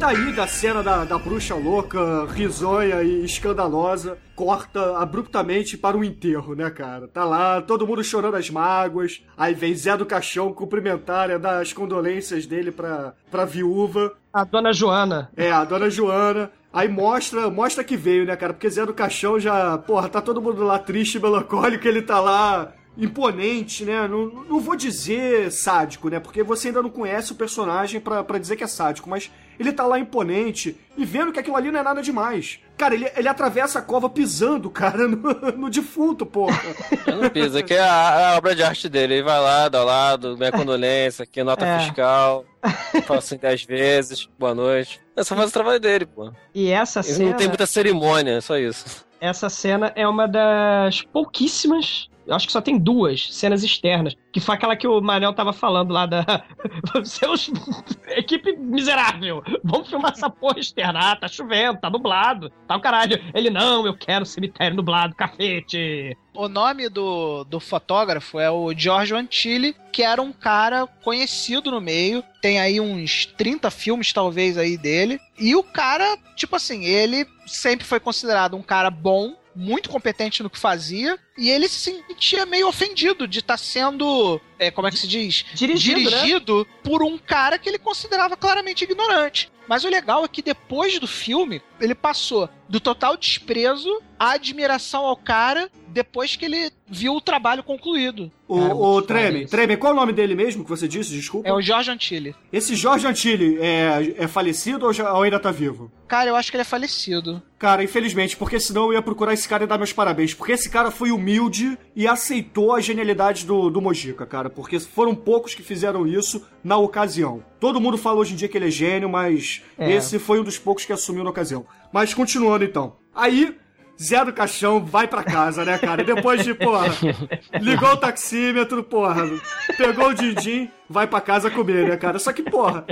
Daí, da cena da, da bruxa louca, risonha e escandalosa, corta abruptamente para o enterro, né, cara? Tá lá, todo mundo chorando as mágoas. Aí vem Zé do Caixão cumprimentar, né, dar as condolências dele pra, pra viúva. A dona Joana. É, a dona Joana. Aí mostra, mostra que veio, né, cara? Porque Zé do Caixão já, porra, tá todo mundo lá triste, melancólico, ele tá lá imponente, né? Não, não vou dizer sádico, né? Porque você ainda não conhece o personagem pra pra dizer que é sádico, mas ele tá lá imponente e vendo que aquilo ali não é nada demais. Cara, ele, ele atravessa a cova pisando, cara, no, no defunto, porra. Eu não piso, aqui é a, a obra de arte dele. Ele vai lá, dá ao lado, minha condolência, aqui nota É. fiscal. Fala assim dez vezes, boa noite. É só faz o trabalho dele, pô. E essa Ele cena. não tem muita cerimônia, é só isso. Essa cena é uma das pouquíssimas. Eu acho que só tem duas cenas externas. Que foi aquela que o Manel tava falando lá da. Seus. Equipe miserável! Vamos filmar essa porra externa. Ah, tá chovendo, tá nublado. Tá o caralho. Ele, não, eu quero cemitério nublado, cafete. O nome do, do fotógrafo é o Giorgio Antilli, que era um cara conhecido no meio. Tem aí uns 30 filmes, talvez, aí dele. E o cara, tipo assim, ele sempre foi considerado um cara bom, muito competente no que fazia. E ele se sentia meio ofendido de estar sendo, é, como é que se diz? Dirigido, né? Dirigido por um cara que ele considerava claramente ignorante. Mas o legal é que depois do filme, ele passou do total desprezo à admiração ao cara depois que ele viu o trabalho concluído. O, Cara, o Treme. Treme, qual é o nome dele mesmo que você disse? Desculpa. É o Jorge Antilli. Esse Jorge Antilli é, é falecido ou, já, ou ainda tá vivo? Cara, eu acho que ele é falecido. Cara, infelizmente, porque senão eu ia procurar esse cara e dar meus parabéns. Porque esse cara foi humilde e aceitou a genialidade do, do Mojica, cara. Porque foram poucos que fizeram isso na ocasião. Todo mundo fala hoje em dia que ele é gênio, mas É. esse foi um dos poucos que assumiu na ocasião. Mas continuando então. Aí, Zé do Caixão vai pra casa, né, cara? Depois de, porra, ligou o taxímetro, porra, pegou o din-din, vai pra casa comer, né, cara? Só que, porra,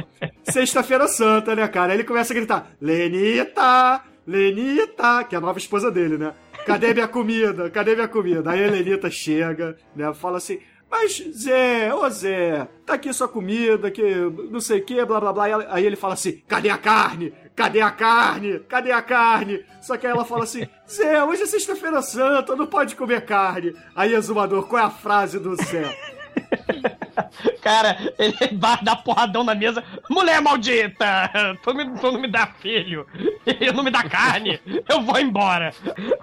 sexta-feira santa, né, cara? Aí ele começa a gritar: Lenita! Lenita! Que é a nova esposa dele, né? Cadê minha comida? Cadê minha comida? Aí a Lenita chega, né? Fala assim. Mas, Zé, ô Zé, tá aqui sua comida, que não sei o que, blá blá blá. Aí ele fala assim: cadê a carne? Cadê a carne? Cadê a carne? Só que aí ela fala assim: Zé, hoje é sexta-feira santa, não pode comer carne. Aí, exumador, qual é a frase do Zé? Cara, ele vai dar porradão na mesa. Mulher maldita! Tu, me, tu não me dá filho, e não me dá carne, eu vou embora.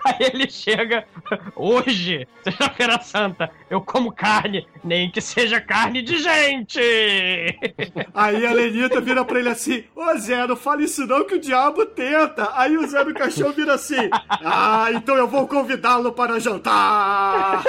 Aí ele chega, hoje, sexta-feira santa, eu como carne, nem que seja carne de gente! Aí a Lenita vira pra ele assim: Ô Zé, não fale isso não que o diabo tenta. Aí o Zé do Caixão vira assim: Ah, então eu vou convidá-lo para jantar.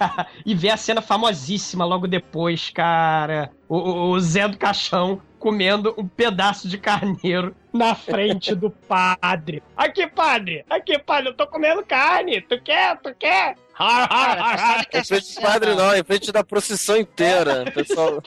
e ver a cena famosíssima logo depois, cara. O, o- Zé do Caixão comendo um pedaço de carneiro na frente do padre. Aqui, padre! Aqui, padre, eu tô comendo carne! Tu quer? Tu quer? Cara, Em frente do padre, não, em frente da procissão inteira. Pessoal,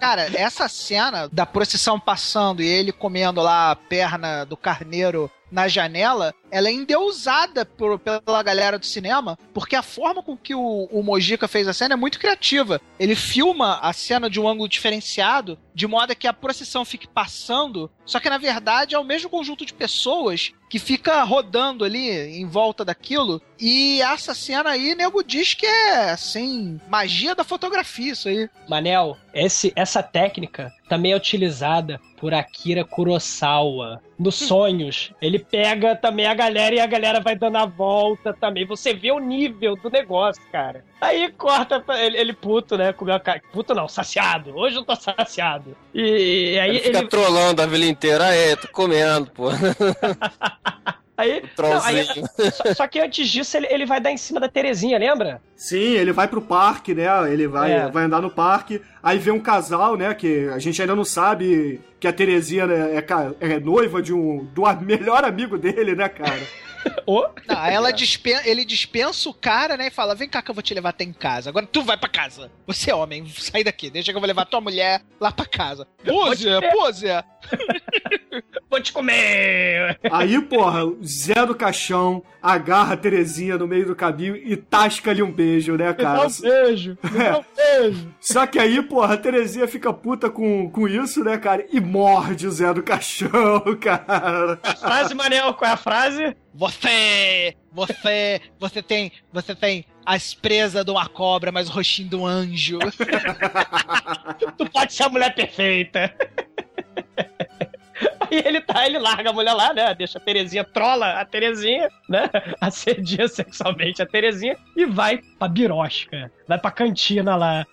Cara, essa cena da procissão passando e ele comendo lá a perna do carneiro na janela, ela é endeusada por, pela galera do cinema, porque a forma com que o, o Mojica fez a cena é muito criativa. Ele filma a cena de um ângulo diferenciado, de modo que a procissão fique passando, só que na verdade é o mesmo conjunto de pessoas que fica rodando ali em volta daquilo. E essa cena aí, nego diz que é, assim, magia da fotografia, isso aí. Manel, esse, essa técnica também é utilizada por Akira Kurosawa. Nos sonhos, ele pega também a galera e a galera vai dando a volta também. Você vê o nível do negócio, cara. Aí corta pra ele, ele puto, né? Comeu a ca- Puto não, saciado. Hoje eu tô saciado. E, aí ele fica ele. trolando a vila inteira. Aê, tô comendo, pô. Aí, não, aí- só, só que antes disso, ele, ele vai dar em cima da Terezinha, lembra? Sim, ele vai pro parque, né? Ele vai, É. vai andar no parque. Aí vê um casal, né? Que a gente ainda não sabe que a Terezinha né, é, é noiva de um do melhor amigo dele, né, cara? Ô, Não, aí ela dispen ele dispensa o cara, né? E fala: Vem cá que eu vou te levar até em casa. Agora tu vai pra casa. Você é homem, sai daqui. Deixa que eu vou levar tua mulher lá pra casa. Pô, Zé, pô, Zé. vou te comer! Aí, porra, o Zé do Caixão agarra a Terezinha no meio do caminho e tasca-lhe um beijo, né, Me dá cara? um beijo! Me dá um beijo! Só que aí, porra, a Terezinha fica puta com, com isso, né, cara? E morde o Zé do Caixão, cara. Frase, Manel, qual é a frase? Você, você, você tem, você tem as presas de uma cobra, mas o rostinho de um anjo. Tu pode ser a mulher perfeita. Aí ele tá, ele larga a mulher lá, né? Deixa a Terezinha, trola a Terezinha, né? Assedia sexualmente a Terezinha e vai pra birosca. Vai pra cantina lá.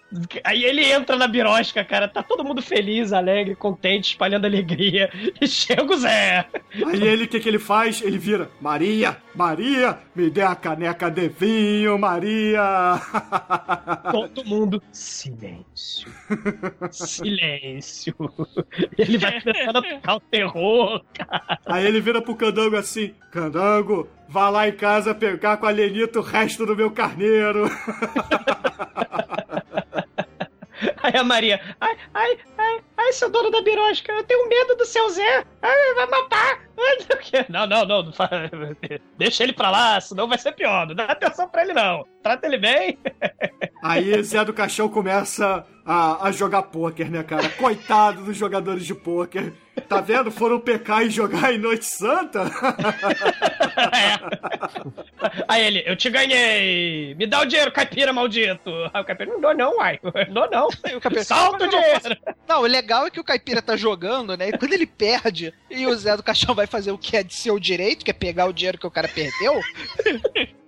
Aí ele entra na birosca, cara. Tá todo mundo feliz, alegre, contente, espalhando alegria. E chega o Zé. Aí ele, o que que ele faz? Ele vira, Maria, Maria, me dê a caneca de vinho, Maria. Todo mundo, silêncio. Silêncio. Ele vai a tocar o terror, cara. Aí ele vira pro Candango assim, Candango, vá lá em casa pegar com a Lenita o resto do meu carneiro. Aí a Maria, ai, ai, ai, ai, seu dono da birosca, eu tenho medo do seu Zé. Ai, vai matar. Não. Não, não, deixa ele pra lá, senão vai ser pior. Não dá atenção pra ele, não. Trata ele bem. Aí Zé do Caixão começa a, a jogar pôquer, né, cara? Coitado dos jogadores de pôquer. Tá vendo? Foram pecar e jogar em Noite Santa? Aí ele, eu te ganhei. Me dá o dinheiro, caipira maldito. Aí o caipira, não dou não, uai. Não, não. Solta o dinheiro. Não, o legal é que o caipira tá jogando, né? E quando ele perde e o Zé do Caixão vai fazer o que é de seu direito, que é pegar o dinheiro que o cara perdeu,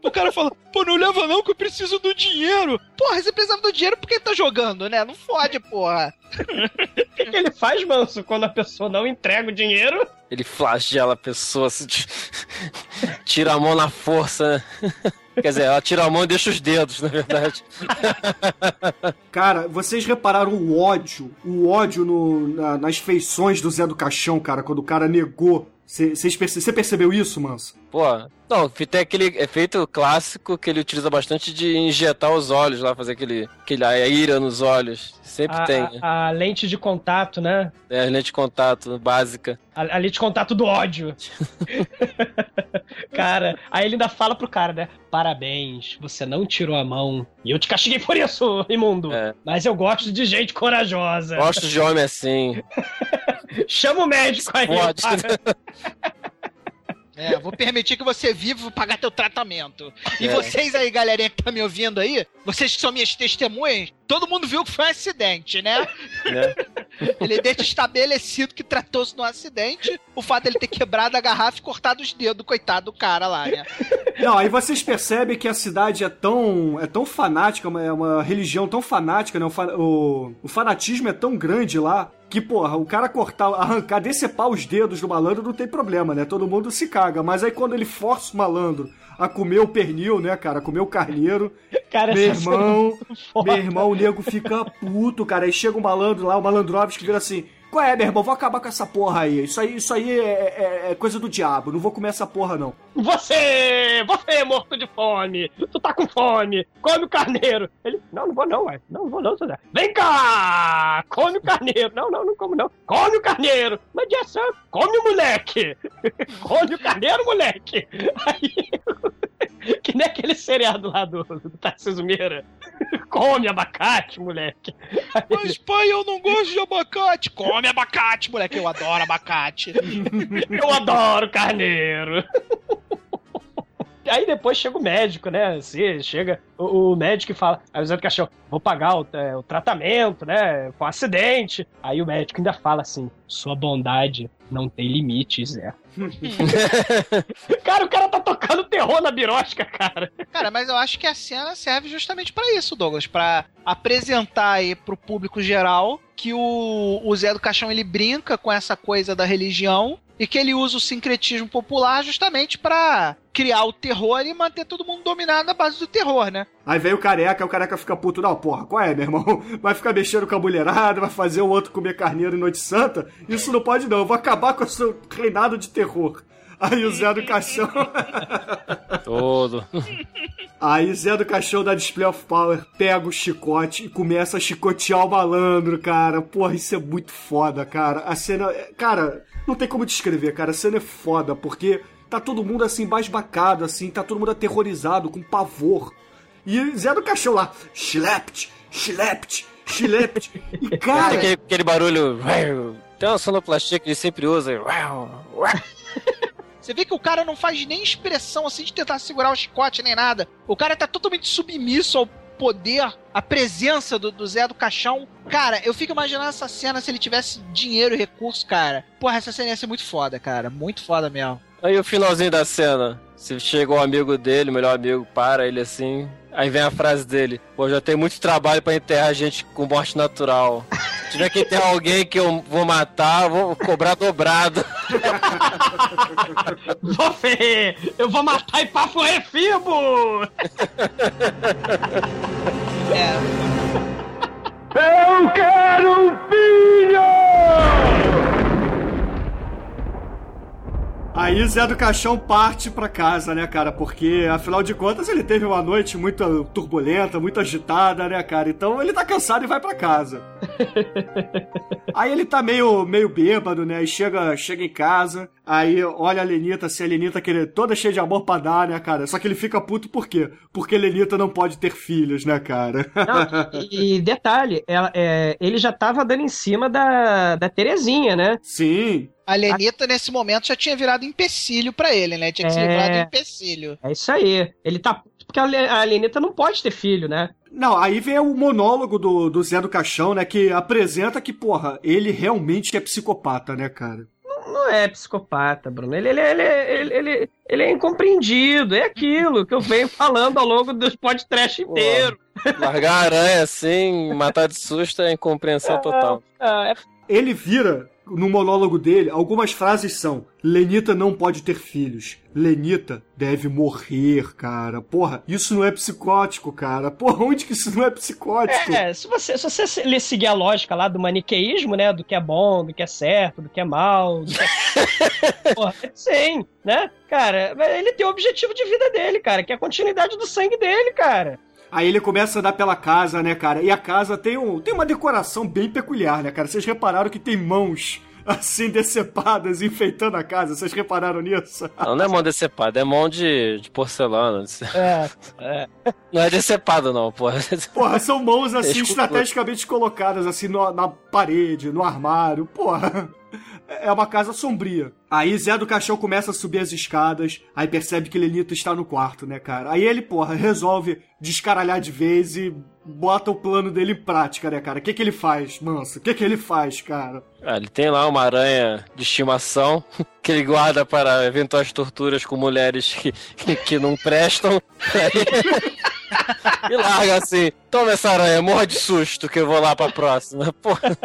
o cara fala: pô, não leva não que eu preciso do dinheiro. Porra, você precisava do dinheiro porque tá jogando, né? Não fode, porra. O que, que ele faz, manso, quando a pessoa não entrega o dinheiro? Ele flagela a pessoa, t- tira a mão na força. né? Quer dizer, ela tira a mão e deixa os dedos, na verdade. Cara, vocês repararam o ódio, o ódio no- na- nas feições do Zé do Caixão, cara, quando o cara negou. Você percebeu isso, Manso? Pô, não, tem aquele efeito clássico que ele utiliza bastante de injetar os olhos lá, fazer aquele, aquele a ira nos olhos. Sempre A, tem. a- a lente de contato, né? É a lente de contato básica. A, a lente de contato do ódio. cara, aí ele ainda fala pro cara, né? Parabéns, você não tirou a mão. E eu te castiguei por isso, imundo. Mas eu gosto de gente corajosa. Gosto de homem assim. Chama o médico aí. Pode. É, vou permitir que você viva e vou pagar teu tratamento. E É. vocês aí, galerinha que tá me ouvindo aí, vocês que são minhas testemunhas, todo mundo viu que foi um acidente, né? né? Ele deixa estabelecido que tratou-se de um acidente, o fato dele ter quebrado a garrafa e cortado os dedos, coitado do cara lá, né? Não, aí vocês percebem que a cidade é tão, é tão fanática, uma- é uma religião tão fanática, né? O, o- o fanatismo é tão grande lá que, porra, o cara cortar, arrancar, decepar os dedos do malandro não tem problema, né? Todo mundo se caga. Mas aí quando ele força o malandro a comer o pernil, né, cara? Comer o carneiro. Cara, meu é irmão, meu irmão, o nego fica puto, cara. Aí chega um malandro lá, o malandrovski que vira assim. Qual é, meu irmão? Vou acabar com essa porra aí. Isso aí, isso aí é, é- é coisa do diabo. Não vou comer essa porra, não. Você! Você é morto de fome! Tu tá com fome! Come o carneiro! Ele, não, não vou não, ué. Não, não vou não, Zé. Vem cá! Come o carneiro! Não, não, não como não. Come o carneiro! Mas Jessa, come o moleque! come o carneiro, moleque! Aí, que nem aquele seriado lá do, do Tarcísio Meira. Come abacate, moleque! Mas, pai, eu não gosto de abacate. Come abacate, moleque. Eu adoro abacate. Eu adoro carneiro! Aí depois chega o médico, né? Assim, chega o, o médico e fala: Aí o Zé do Caixão, vou pagar o, é, o tratamento, né? Foi um acidente. Aí o médico ainda fala assim: Sua bondade não tem limites, Zé. cara, o cara tá tocando terror na birosca, cara. Cara, mas eu acho que a cena serve justamente pra isso, Douglas, Pra apresentar aí pro público geral que o, o Zé do Caixão ele brinca com essa coisa da religião e que ele usa o sincretismo popular justamente pra criar o terror e manter todo mundo dominado na base do terror, né? Aí vem o careca, o careca fica puto. Não, porra, qual é, meu irmão? Vai ficar mexendo com a mulherada, vai fazer o outro comer carneiro em Noite Santa? Isso não pode não, eu vou acabar com o seu reinado de terror. Aí o Zé do Caixão... Todo. Aí Zé do Caixão da Display of Power pega o chicote e começa a chicotear o malandro, cara. Porra, isso é muito foda, cara. A cena... Cara, não tem como descrever, cara. A cena é foda, porque tá todo mundo assim, basbacado, assim. Tá todo mundo aterrorizado, com pavor. E Zé do Caixão lá, schlept, schlept, schlept. E cara... aquele, aquele barulho. Tem uma sonoplastia que ele sempre usa. Você vê que o cara não faz nem expressão assim de tentar segurar o chicote nem nada. O cara tá totalmente submisso ao poder, a presença do, do Zé do Caixão. Cara, eu fico imaginando essa cena se ele tivesse dinheiro e recurso, cara. Porra, essa cena ia ser muito foda, cara. Muito foda mesmo. Aí o finalzinho da cena. Se chega o amigo dele, o melhor amigo, para ele assim. Aí vem a frase dele: Pô, já tem muito trabalho pra enterrar gente com morte natural. Se tiver que enterrar alguém que eu vou matar, eu vou cobrar dobrado. Vou ver! Eu vou matar e papo refibo! É. Eu quero um filho! Aí Zé do Caixão parte pra casa, né, cara? Porque, afinal de contas, ele teve uma noite muito turbulenta, muito agitada, né, cara? Então ele tá cansado e vai pra casa. Aí ele tá meio, meio bêbado, né? Aí chega, chega em casa, aí olha a Lenita, assim, a Lenita querer, toda cheia de amor pra dar, né, cara? Só que ele fica puto por quê? Porque Lenita não pode ter filhos, né, cara? Não, e, e detalhe, ela- é, ele já tava dando em cima da, da Terezinha, né? Sim. A Lenita, nesse momento, já tinha virado empecilho pra ele, né? Tinha que se É. livrar do empecilho. É isso aí. Ele tá. Porque a Le- a Lenita não pode ter filho, né? Não, aí vem o monólogo do, do Zé do Caixão, né? Que apresenta que, porra, ele realmente é psicopata, né, cara? Não é psicopata, Bruno. Ele, ele, ele, ele, ele, ele é incompreendido. É aquilo que eu venho falando ao longo dos podcast inteiro. Largar a aranha assim, matar de susto é incompreensão total. Ah, é Ele vira, no monólogo dele, algumas frases são: Lenita não pode ter filhos. Lenita deve morrer, cara. Porra, isso não é psicótico, cara. Porra, onde que isso não é psicótico? É, se você, se você se- lhe seguir a lógica lá do maniqueísmo, né? Do que é bom, do que é certo, do que é mal, do que é... Porra, sim, né? Cara, ele tem o objetivo de vida dele, cara, que é a continuidade do sangue dele, cara. Aí ele começa a andar pela casa, né, cara? E a casa tem, um, tem uma decoração bem peculiar, né, cara? Vocês repararam que tem mãos assim decepadas enfeitando a casa? Vocês repararam nisso? Não, não é mão decepada, é mão de, de porcelana. É, é. Não é decepado, não, porra. Porra, são mãos assim estrategicamente colocadas assim no- na parede, no armário. Porra. É uma casa sombria. Aí Zé do Caixão começa a subir as escadas, aí percebe que Lenita está no quarto, né, cara? Aí ele, porra, resolve descaralhar de vez e bota o plano dele em prática, né, cara? O que que ele faz, manso? O que que ele faz, cara? Ah, ele tem lá uma aranha de estimação que ele guarda para eventuais torturas com mulheres que, que, que não prestam. E larga assim: toma essa aranha, morra de susto que eu vou lá pra próxima. Porra.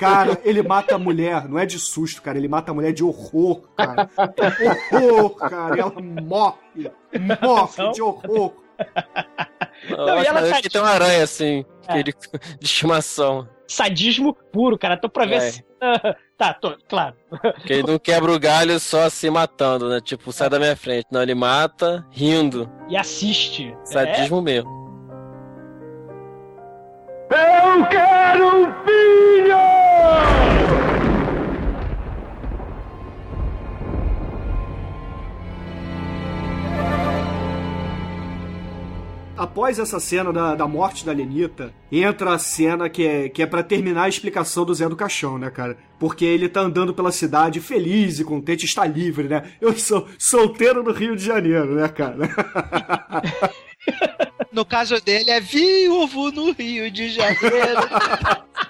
Cara, ele mata a mulher, não é de susto, cara, ele mata a mulher de horror, cara. Horror, cara, e ela morre, morre de horror. Não, e ela tá- tem uma aranha assim, É. ele- de estimação. Sadismo puro, cara. Tô pra ver É. se. tá, tô, claro. Que ele não quebra o galho só se matando, né? Tipo, sai da minha frente. Não, ele mata rindo. E assiste. Sadismo mesmo. Eu quero um filho! Após essa cena da, da morte da Lenita, entra a cena que é, que é para terminar a explicação do Zé do Caixão, né, cara? Porque ele tá andando pela cidade feliz e contente, está livre, né? Eu sou solteiro no Rio de Janeiro, né, cara? No caso dele, é viúvo no Rio de Janeiro.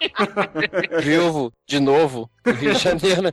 Viúvo, de novo, no Rio de Janeiro. né?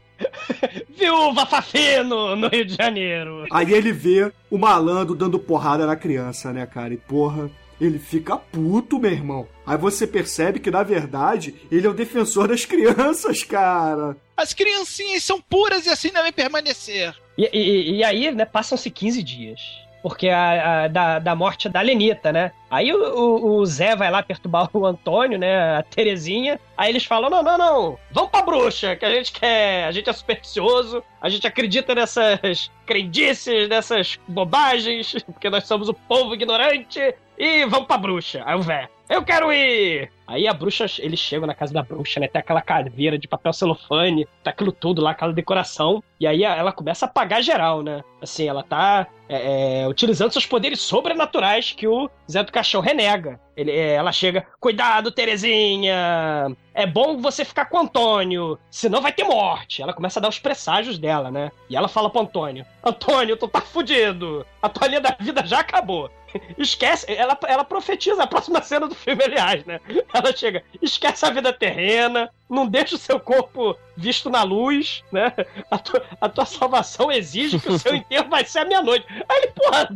Viúva Fafino no Rio de Janeiro. Aí ele vê o malandro dando porrada na criança, né, cara? E porra, ele fica puto, meu irmão. Aí você percebe que, na verdade, ele é o defensor das crianças, cara. As criancinhas são puras e assim devem permanecer. E, e- e aí, né, passam-se 15 dias. Porque a, a- da, da morte da Lenita, né? Aí o, o- o Zé vai lá perturbar o Antônio, né? A Terezinha. Aí eles falam: não, não, não, vamos pra bruxa, que a gente quer. A gente é supersticioso, a gente acredita nessas crendices, nessas bobagens, porque nós somos o povo ignorante. E vamos pra bruxa. Aí o Vé, eu quero ir! Aí a bruxa, eles chegam na casa da bruxa, né? Tem aquela caveira de papel celofane, tá aquilo tudo lá, aquela decoração. E aí ela começa a apagar geral, né? Assim, ela tá é, é, utilizando seus poderes sobrenaturais que o Zé do Caixão renega. Ele, é, ela chega, cuidado, Terezinha! É bom você ficar com o Antônio, senão vai ter morte. Ela começa a dar os presságios dela, né? E ela fala pro Antônio: Antônio, tu tá fudido! A tua linha da vida já acabou. Esquece, ela, ela profetiza a próxima cena do filme, aliás, né? Ela chega, esquece a vida terrena, não deixa o seu corpo visto na luz, né? A tua, a tua salvação exige que o seu enterro vai ser à meia-noite. Aí ele, porra,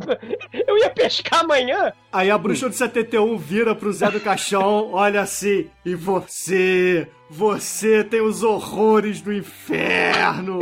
eu ia pescar amanhã. Aí a bruxa de 71 vira pro Zé do Caixão, olha assim, e você, você tem os horrores do inferno.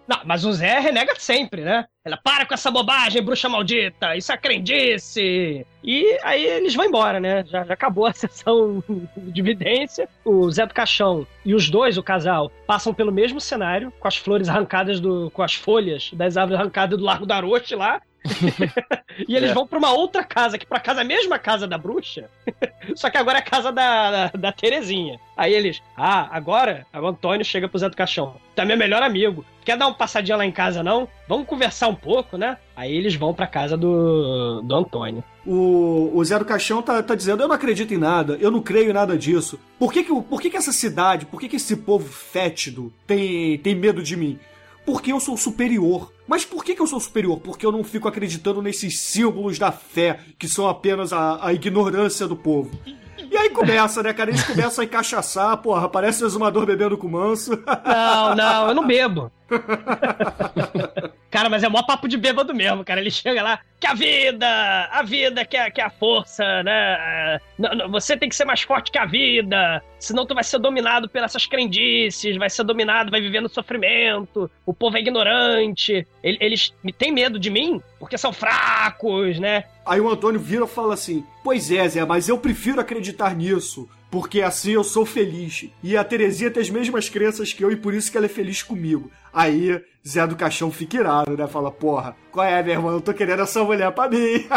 Não, mas o Zé renega sempre, né? Ela para com essa bobagem, bruxa maldita, isso é crendice. E aí eles vão embora, né? Já, já acabou a sessão de evidência. O Zé do Caixão e os dois, o casal, passam pelo mesmo cenário, com as flores arrancadas do. com as folhas das árvores arrancadas do Largo da Aroche lá. e eles É. vão pra uma outra casa, que por acaso é a mesma casa da bruxa, só que agora é a casa da, da, da Terezinha. Aí eles, ah, agora o Antônio chega pro Zé do Caixão. Tu é meu melhor amigo. Quer dar uma passadinha lá em casa, não? Vamos conversar um pouco, né? Aí eles vão pra casa do, do Antônio. O, o Zé do Caixão tá, tá dizendo: Eu não acredito em nada, eu não creio em nada disso. Por que, que, por que, que essa cidade, por que, que esse povo fétido tem, tem medo de mim? Porque eu sou superior. Mas por que, que eu sou superior? Porque eu não fico acreditando nesses símbolos da fé, que são apenas a, a ignorância do povo. E aí começa, né, cara? Eles começam a encaixaçar, porra, parece o exumador bebendo com manso. Não, não, eu não bebo. Cara, mas é mó papo de bêbado mesmo, cara. Ele chega lá, que a vida, a vida que é, que é a força, né? Não, não, você tem que ser mais forte que a vida, senão tu vai ser dominado pelas essas crendices, vai ser dominado, vai viver no sofrimento, o povo é ignorante, ele- eles têm medo de mim porque são fracos, né? Aí o Antônio vira e fala assim: Pois é, Zé, mas eu prefiro acreditar nisso. Porque assim eu sou feliz. E a Terezinha tem as mesmas crenças que eu e por isso que ela é feliz comigo. Aí Zé do Caixão fica irado, né? Fala: Porra, qual é, meu irmão? Eu tô querendo essa mulher pra mim.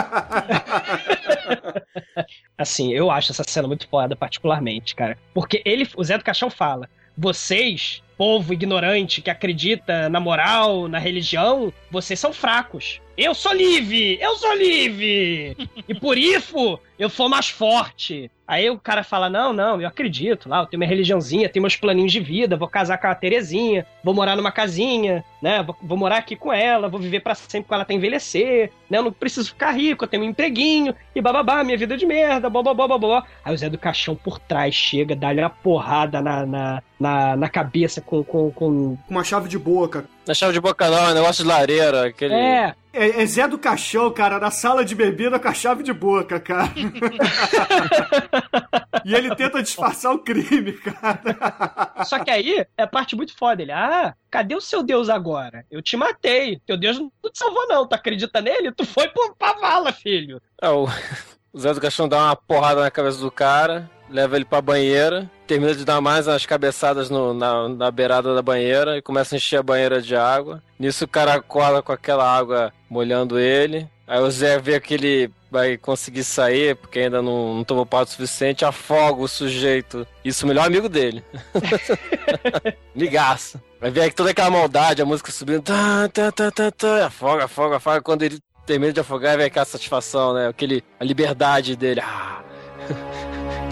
Assim, eu acho essa cena muito foda, particularmente, cara. Porque ele, o Zé do Caixão fala: vocês, povo ignorante que acredita na moral, na religião, vocês são fracos. Eu sou livre! Eu sou livre! e por isso eu sou mais forte. Aí o cara fala: Não, não, eu acredito lá, eu tenho minha religiãozinha, tenho meus planinhos de vida, vou casar com a Terezinha, vou morar numa casinha, né? Vou, vou morar aqui com ela, vou viver pra sempre com ela até envelhecer, né? Eu não preciso ficar rico, eu tenho um empreguinho, e bababá, minha vida é de merda, blá blá blá blá blá. Aí o Zé do Caixão por trás chega, dá-lhe uma porrada na, na, na, na cabeça com, com, com. Uma chave de boca. Na chave de boca não, é um negócio de lareira, aquele. É, É, é Zé do Caixão, cara, na sala de bebida com a chave de boca, cara. e ele tenta disfarçar o crime, cara. Só que aí é a parte muito foda. Ele, ah, cadê o seu Deus agora? Eu te matei. Teu Deus não te salvou, não. Tu acredita nele? Tu foi pra vala, filho. É, o... o Zé do Caixão dá uma porrada na cabeça do cara, leva ele pra banheira, termina de dar mais umas cabeçadas no- na, na beirada da banheira e começa a encher a banheira de água. Nisso o cara cola com aquela água molhando ele. Aí o Zé vê que ele vai conseguir sair, porque ainda não, não tomou parte o suficiente, afoga o sujeito. Isso, o melhor amigo dele. Ligaço. Vai ver toda aquela maldade, a música subindo, tá, tá, tá, tá, tá, afoga, afoga, afoga. Quando ele termina de afogar, vem aquela satisfação, né? Aquele, a liberdade dele. Ah,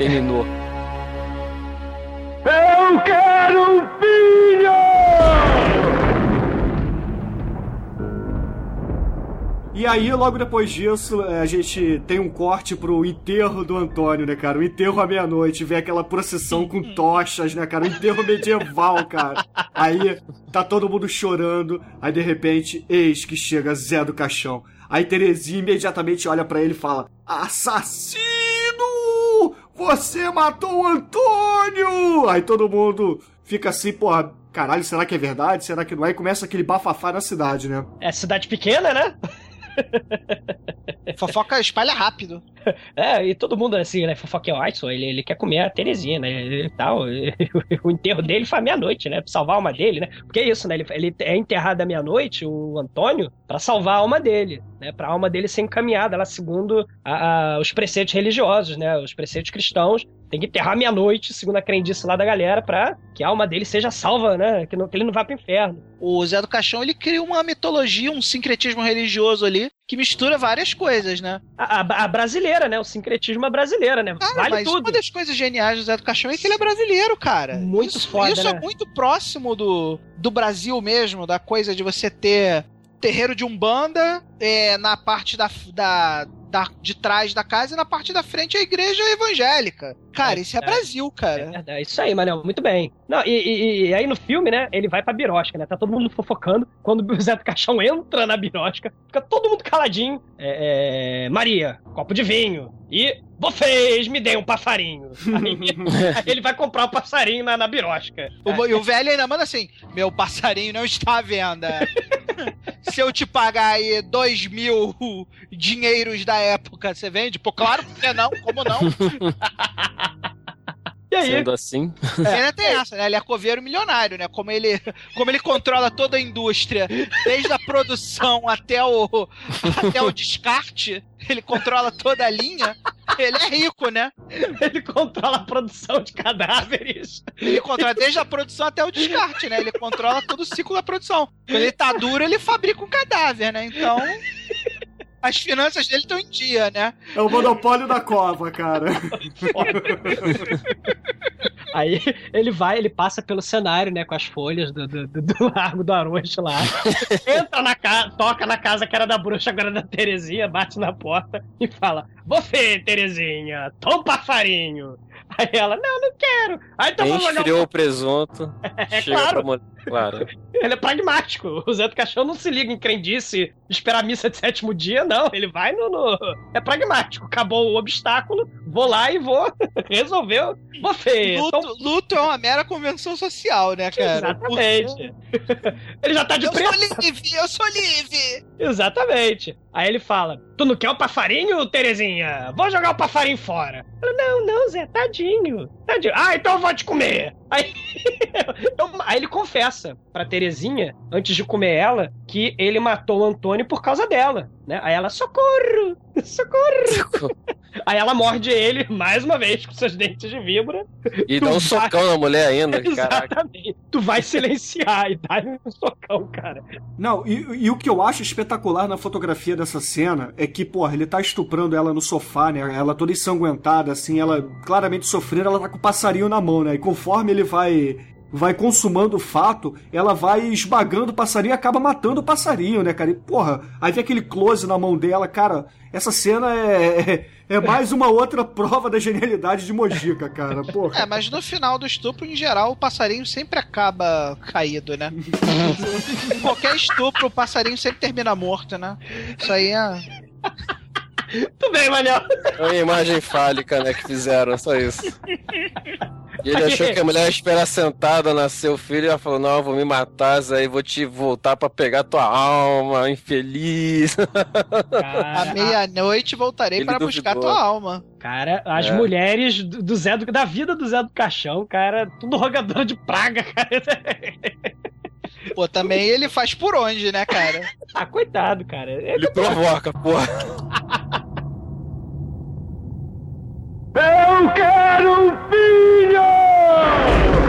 terminou. Eu quero um filho! E aí, logo depois disso, é, a gente tem um corte pro enterro do Antônio, né, cara? O enterro à meia-noite, vem aquela procissão com tochas, né, cara? O enterro medieval, cara. Aí tá todo mundo chorando, aí de repente, eis que chega Zé do Caixão. Aí Terezinha imediatamente olha pra ele e fala: Assassino! Você matou o Antônio! Aí todo mundo fica assim, porra. Caralho, será que é verdade? Será que não é? E começa aquele bafafá na cidade, né? É cidade pequena, né? Fofoca espalha rápido. É, e todo mundo assim, né? Fofoquinha Whiteson, ele, ele quer comer a Terezinha, né? E tal. o enterro dele foi à meia-noite, né? Pra salvar a alma dele, né? Porque é isso, né? Ele, ele é enterrado à meia-noite, o Antônio, pra salvar a alma dele, né? Pra alma dele ser encaminhada lá segundo a- a- os preceitos religiosos, né? Os preceitos cristãos. Tem que enterrar meia-noite, segundo a crendice lá da galera, pra que a alma dele seja salva, né? Que, não- que ele não vá pro inferno. O Zé do Caixão, ele cria uma mitologia, um sincretismo religioso ali, que mistura várias coisas, né? A, a- a brasileira, né? O sincretismo é brasileira, né? Cara, vale mas tudo. uma das coisas geniais do Zé do Caixão é que ele é brasileiro, cara. Muito isso, foda, Isso né? é muito próximo do, do Brasil mesmo, da coisa de você ter terreiro de Umbanda, é, na parte da, da, da- de trás da casa e na parte da frente a igreja evangélica. Cara, isso é É. Brasil, É cara. verdade, é isso aí, Manel, muito bem. Não, e, e- e aí no filme, né, ele vai pra birosca, né? Tá todo mundo fofocando. Quando o Zé do Caixão entra na birosca, fica todo mundo caladinho. É, é, Maria, copo de vinho. E vocês me deem um passarinho. Aí, aí ele vai comprar o passarinho na, na birosca. O, e o velho ainda manda assim: meu passarinho não está à venda. Se eu te pagar aí dois mil dinheiros da época, você vende? Pô, claro, que não? Como não? E aí, Sendo assim. E ainda tem essa, né? Ele é coveiro milionário, né? Como ele, como ele controla toda a indústria, desde a produção até o, até o descarte, ele controla toda a linha. Ele é rico, né? ele controla a produção de cadáveres. Ele controla desde a produção até o descarte, né? Ele controla todo o ciclo da produção. Quando ele tá duro, ele fabrica um cadáver, né? Então, as finanças dele estão em dia, né? É o monopólio da cova, cara. Aí ele vai, ele passa pelo cenário, né, com as folhas do, do, do- do Largo do Arocho lá. Entra na casa, toca na casa que era da bruxa, agora é da Terezinha, bate na porta e fala: Você, Terezinha, toma um passarinho. Aí ela, não, não quero. Aí então vamos jogar um o presunto. É chega claro. pra. Claro. Ele é pragmático. O Zé do Caixão não se liga em crendice, esperar a missa de sétimo dia, não. Ele vai no, no- É pragmático. Acabou o obstáculo, vou lá e vou resolver. Você. então- Luto, luto é uma mera convenção social, né, cara? Exatamente. Ele já tá de Eu preto. sou livre, eu sou livre! Exatamente. Aí ele fala: Tu não quer o passarinho, Terezinha? Vou jogar o passarinho fora. Ela, não, não, Zé, tadinho. Tadinho. Ah, então eu vou te comer. Aí, eu- aí ele confessa pra Terezinha, antes de comer ela, que ele matou o Antônio por causa dela. Né? Aí ela, socorro! Socorro! Aí ela morde ele mais uma vez com seus dentes de vibra. E Tu dá um vai- socão na mulher ainda, caraca. Exatamente. Tu vai silenciar e dá um socão, cara. Não, e, e o que eu acho espetacular na fotografia dessa cena é que, porra, ele tá estuprando ela no sofá, né? Ela toda ensanguentada, assim, ela claramente sofrendo, ela tá com o passarinho na mão, né? E conforme ele vai vai consumando o fato, ela vai esmagando o passarinho e acaba matando o passarinho, né, cara? E, porra, aí vem aquele close na mão dela, cara. Essa cena é, é, é mais uma outra prova da genialidade de Mojica, cara. Porra. É, mas no final do estupro, em geral, o passarinho sempre acaba caído, né? em qualquer estupro, o passarinho sempre termina morto, né? Isso aí é. Tudo bem, Manel. É uma imagem fálica, né, que fizeram, só isso. E ele achou que a mulher ia esperar sentada, nascer o filho, e ela falou, não, eu vou me matar, aí vou te voltar pra pegar tua alma, infeliz. À meia-noite voltarei Ele para buscar duvidou. tua alma. Cara, as É. mulheres do, do Zé do, da vida do Zé do Caixão, cara, tudo rogador de praga, cara. Pô, também ele faz por onde, né, cara? Ah, coitado, cara. Ele Ele provoca, porra. Eu quero um filho!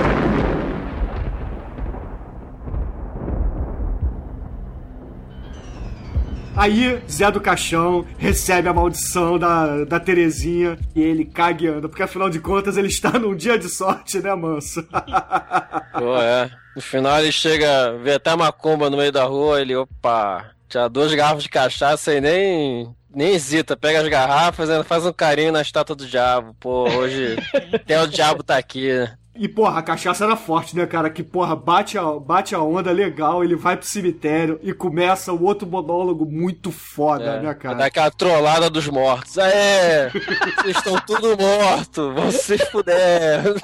Aí, Zé do Caixão recebe a maldição da, da Terezinha e ele caga e anda, porque afinal de contas ele está num dia de sorte, né, manso? Pô, é. No final ele chega, vê até uma macumba no meio da rua, ele, opa, tinha duas garrafas de cachaça e nem, nem hesita, pega as garrafas e faz um carinho na estátua do diabo. Pô, hoje até o diabo tá aqui, né? E, porra, a cachaça era forte, né, cara? Que, porra, bate a, bate a onda legal, ele vai pro cemitério e começa o outro monólogo muito foda, É, né, cara? dar aquela trollada dos mortos. Aê! Vocês estão tudo mortos, vocês puderam.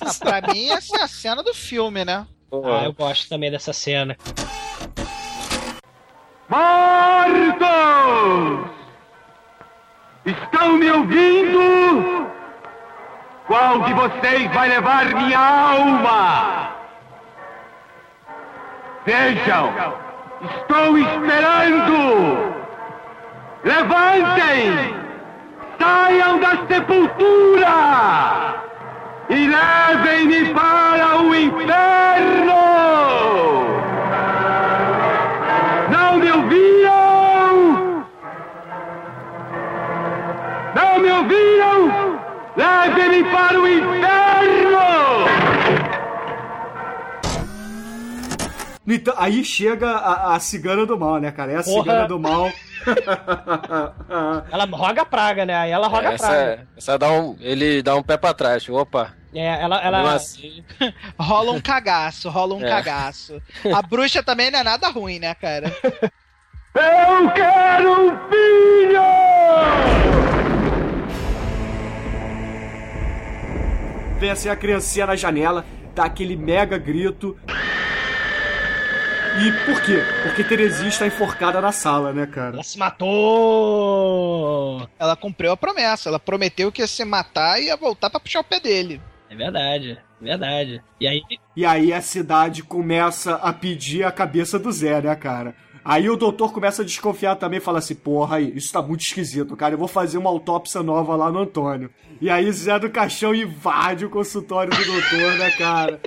Ah, pra mim, essa é a cena do filme, né? Ah, eu gosto também dessa cena. Mortos! Estão me ouvindo? Qual de vocês vai levar minha alma? Vejam, estou esperando! Levantem! Saiam da sepultura! E levem-me para o inferno! Não me ouviram? Não me ouviram? Leve-me para o inferno! Aí chega a, a cigana do mal, né, cara? É a Porra. cigana do mal. Ela roga a praga, né? Aí ela roga a essa, praga. essa dá um, ele dá um pé pra trás. Opa. É, ela. Ela... assim, Rola um cagaço, rola um É. cagaço. A bruxa também não é nada ruim, né, cara? Eu quero um filho! Vem assim a criancinha na janela, dá aquele mega grito. E por quê? Porque Terezinha está enforcada na sala, né, cara? Ela se matou! Ela cumpriu a promessa. Ela prometeu que ia se matar e ia voltar pra puxar o pé dele. É verdade, é verdade. E aí, E aí a cidade começa a pedir a cabeça do Zé, né, cara? Aí o doutor começa a desconfiar também, fala assim, porra, aí, isso tá muito esquisito, cara, eu vou fazer uma autópsia nova lá no Antônio. E aí Zé do Caixão invade o consultório do doutor, né, cara?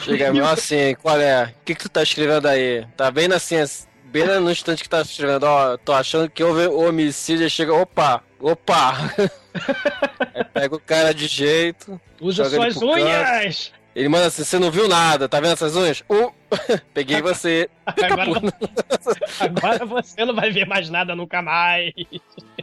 chega mesmo assim, qual é? O que, que tu tá escrevendo aí? Tá bem assim, bem no instante que tá escrevendo, ó, tô achando que houve homicídio, chega, opa, opa! Aí pega o cara de jeito, usa suas unhas! Ele manda assim, você não viu nada, tá vendo essas unhas? Uh, peguei você. Agora, agora você não vai ver mais nada nunca mais.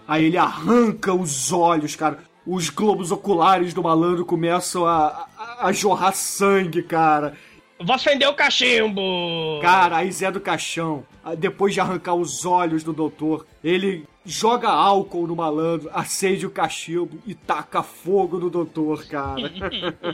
Aí ele arranca os olhos, cara. Os globos oculares do malandro começam a, a, a jorrar sangue, cara. Vou acender o cachimbo! Cara, aí Zé do Caixão, depois de arrancar os olhos do doutor, ele joga álcool no malandro, acende o cachimbo e taca fogo no doutor, cara.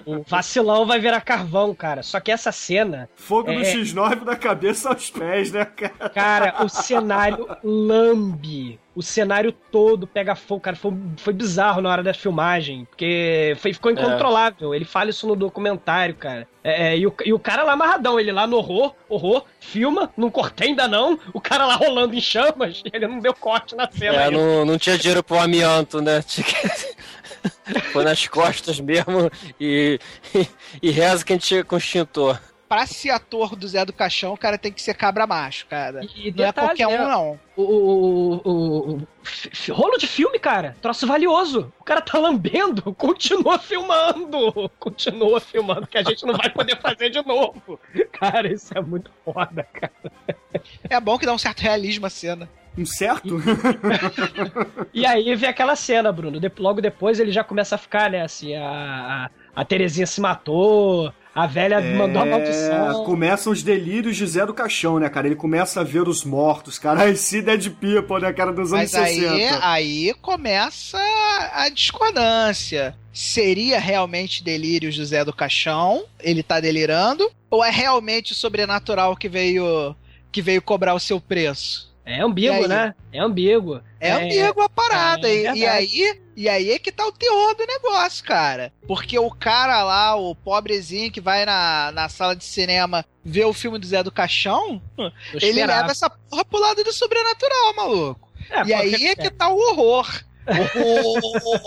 O vacilão vai virar carvão, cara. Só que essa cena, Fogo no É. X9 da cabeça aos pés, né, cara? cara, o cenário lambe. O cenário todo pega fogo, cara. Foi, foi bizarro na hora da filmagem. Porque foi, ficou incontrolável. Ele fala isso no documentário, cara. É, é, e, o, e o cara lá amarradão, ele lá no horror, horror, filma, não cortei ainda não. O cara lá rolando em chamas, ele não deu corte na cena. É, ainda. não, não tinha dinheiro pro amianto, né? Tinha que- Foi nas costas mesmo e, e, e reza que a gente com extintor. Pra ser ator do Zé do Caixão, o cara tem que ser cabra macho, cara. E, e Não é detalhe, qualquer né? um, não. O, o, o- o- rolo de filme, cara. Troço valioso. O cara tá lambendo, continua filmando. Continua filmando, que a gente não vai poder fazer de novo. Cara, isso é muito foda, cara. É bom que dá um certo realismo à cena. Um certo? E aí vem aquela cena, Bruno. De- logo depois ele já começa a ficar, né, assim, a, a, Terezinha se matou, a velha mandou a maldição. É, começam os delírios de Zé do Caixão, né, cara? Ele começa a ver os mortos, cara. Ai, se Dead People, né, cara, dos anos Mas aí, 60. aí começa a discordância. Seria realmente delírios do Zé do Caixão? Ele tá delirando? Ou é realmente o sobrenatural que veio que veio cobrar o seu preço? É ambíguo, né? É ambíguo. É, ambíguo a parada. é e, verdade. e aí, e aí é que tá o terror do negócio, cara. Porque o cara lá, o pobrezinho que vai na, na sala de cinema ver o filme do Zé do Caixão, ele leva essa porra pro lado do sobrenatural, maluco. É, e aí é que tá o horror.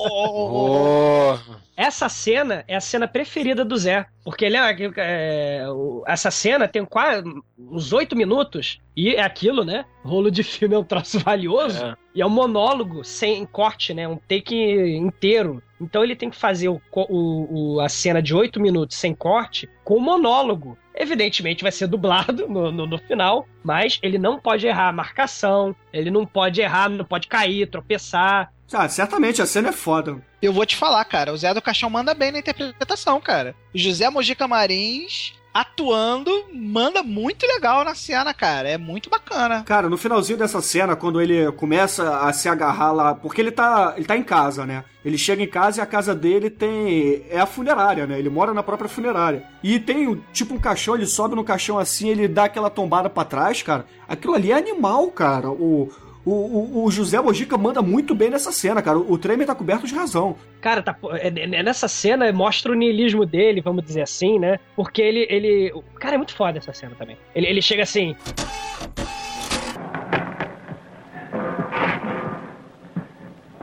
Oh, Essa cena é a cena preferida do Zé. Porque que é, o- essa cena tem quase uns oito minutos. E é aquilo, né? Rolo de filme é um troço valioso. É. E é um monólogo sem corte, né? Um take inteiro. Então ele tem que fazer o, o- o- a cena de oito minutos sem corte com monólogo. Evidentemente vai ser dublado no, no- no final, mas ele não pode errar a marcação, ele não pode errar, não pode cair, tropeçar. Ah, certamente, a cena é foda. Eu vou te falar, cara, o Zé do Caixão manda bem na interpretação, cara. José Mojica Marins atuando, manda muito legal na cena, cara. É muito bacana. Cara, no finalzinho dessa cena, quando ele começa a se agarrar lá, porque ele tá, ele tá em casa, né? Ele chega em casa e a casa dele tem. É a funerária, né? Ele mora na própria funerária. E tem tipo um caixão, ele sobe no caixão assim, ele dá aquela tombada pra trás, cara. Aquilo ali é animal, cara. O. O, o, o José Mojica manda muito bem nessa cena, cara. O Tremer tá coberto de razão. Cara, tá, é- é- nessa cena mostra o niilismo dele, vamos dizer assim, né? Porque ele. ele o cara é muito foda essa cena também. Ele, ele chega assim.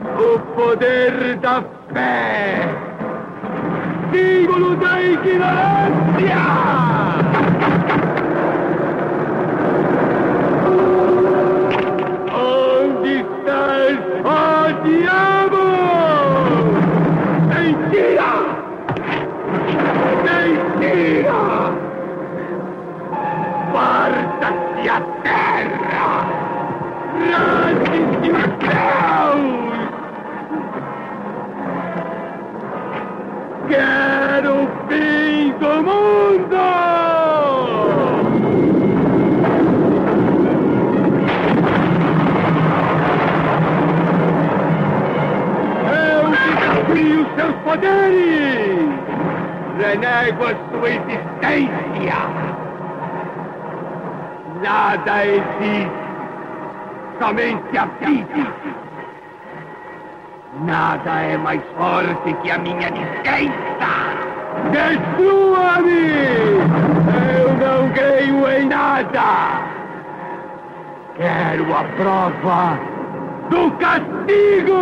O poder da fé! Símbolo da ignorância! morte! Parta-se a terra! Lance-se o Deus! Quero o fim do mundo! seus poderes! Renego sua existência! Nada existe, somente a vida! Nada é mais forte que a minha descrença! Destrua-me! Eu não creio em nada! Quero a prova do castigo!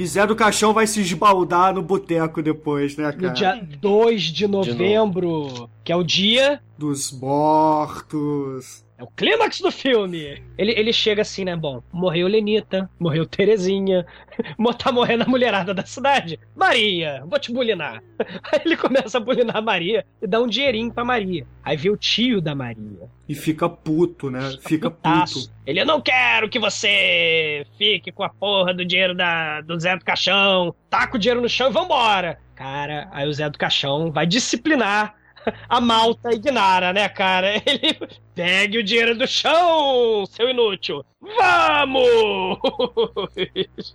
E Zé do Caixão vai se esbaldar no boteco depois, né, cara? No dia 2 de novembro, que é o dia Dos mortos. É o clímax do filme. Ele, ele chega assim, né? Bom, morreu Lenita, morreu Terezinha, tá morrendo a mulherada da cidade. Maria, vou te bulinar. Aí ele começa a bulinar a Maria e dá um dinheirinho pra Maria. Aí vê o tio da Maria. E fica puto, né? Fica putaço. puto. Ele, eu não quero que você fique com a porra do dinheiro da, do Zé do Caixão. Taca o dinheiro no chão e vambora. Cara, aí o Zé do Caixão vai disciplinar a malta Ignara, né, cara? Ele pegue o dinheiro do chão, seu inútil. Vamos!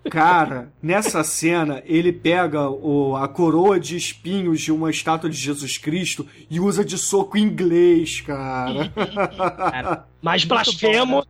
Cara, nessa cena, ele pega o, a coroa de espinhos de uma estátua de Jesus Cristo e usa de soco inglês, cara. Cara, mais blasfemo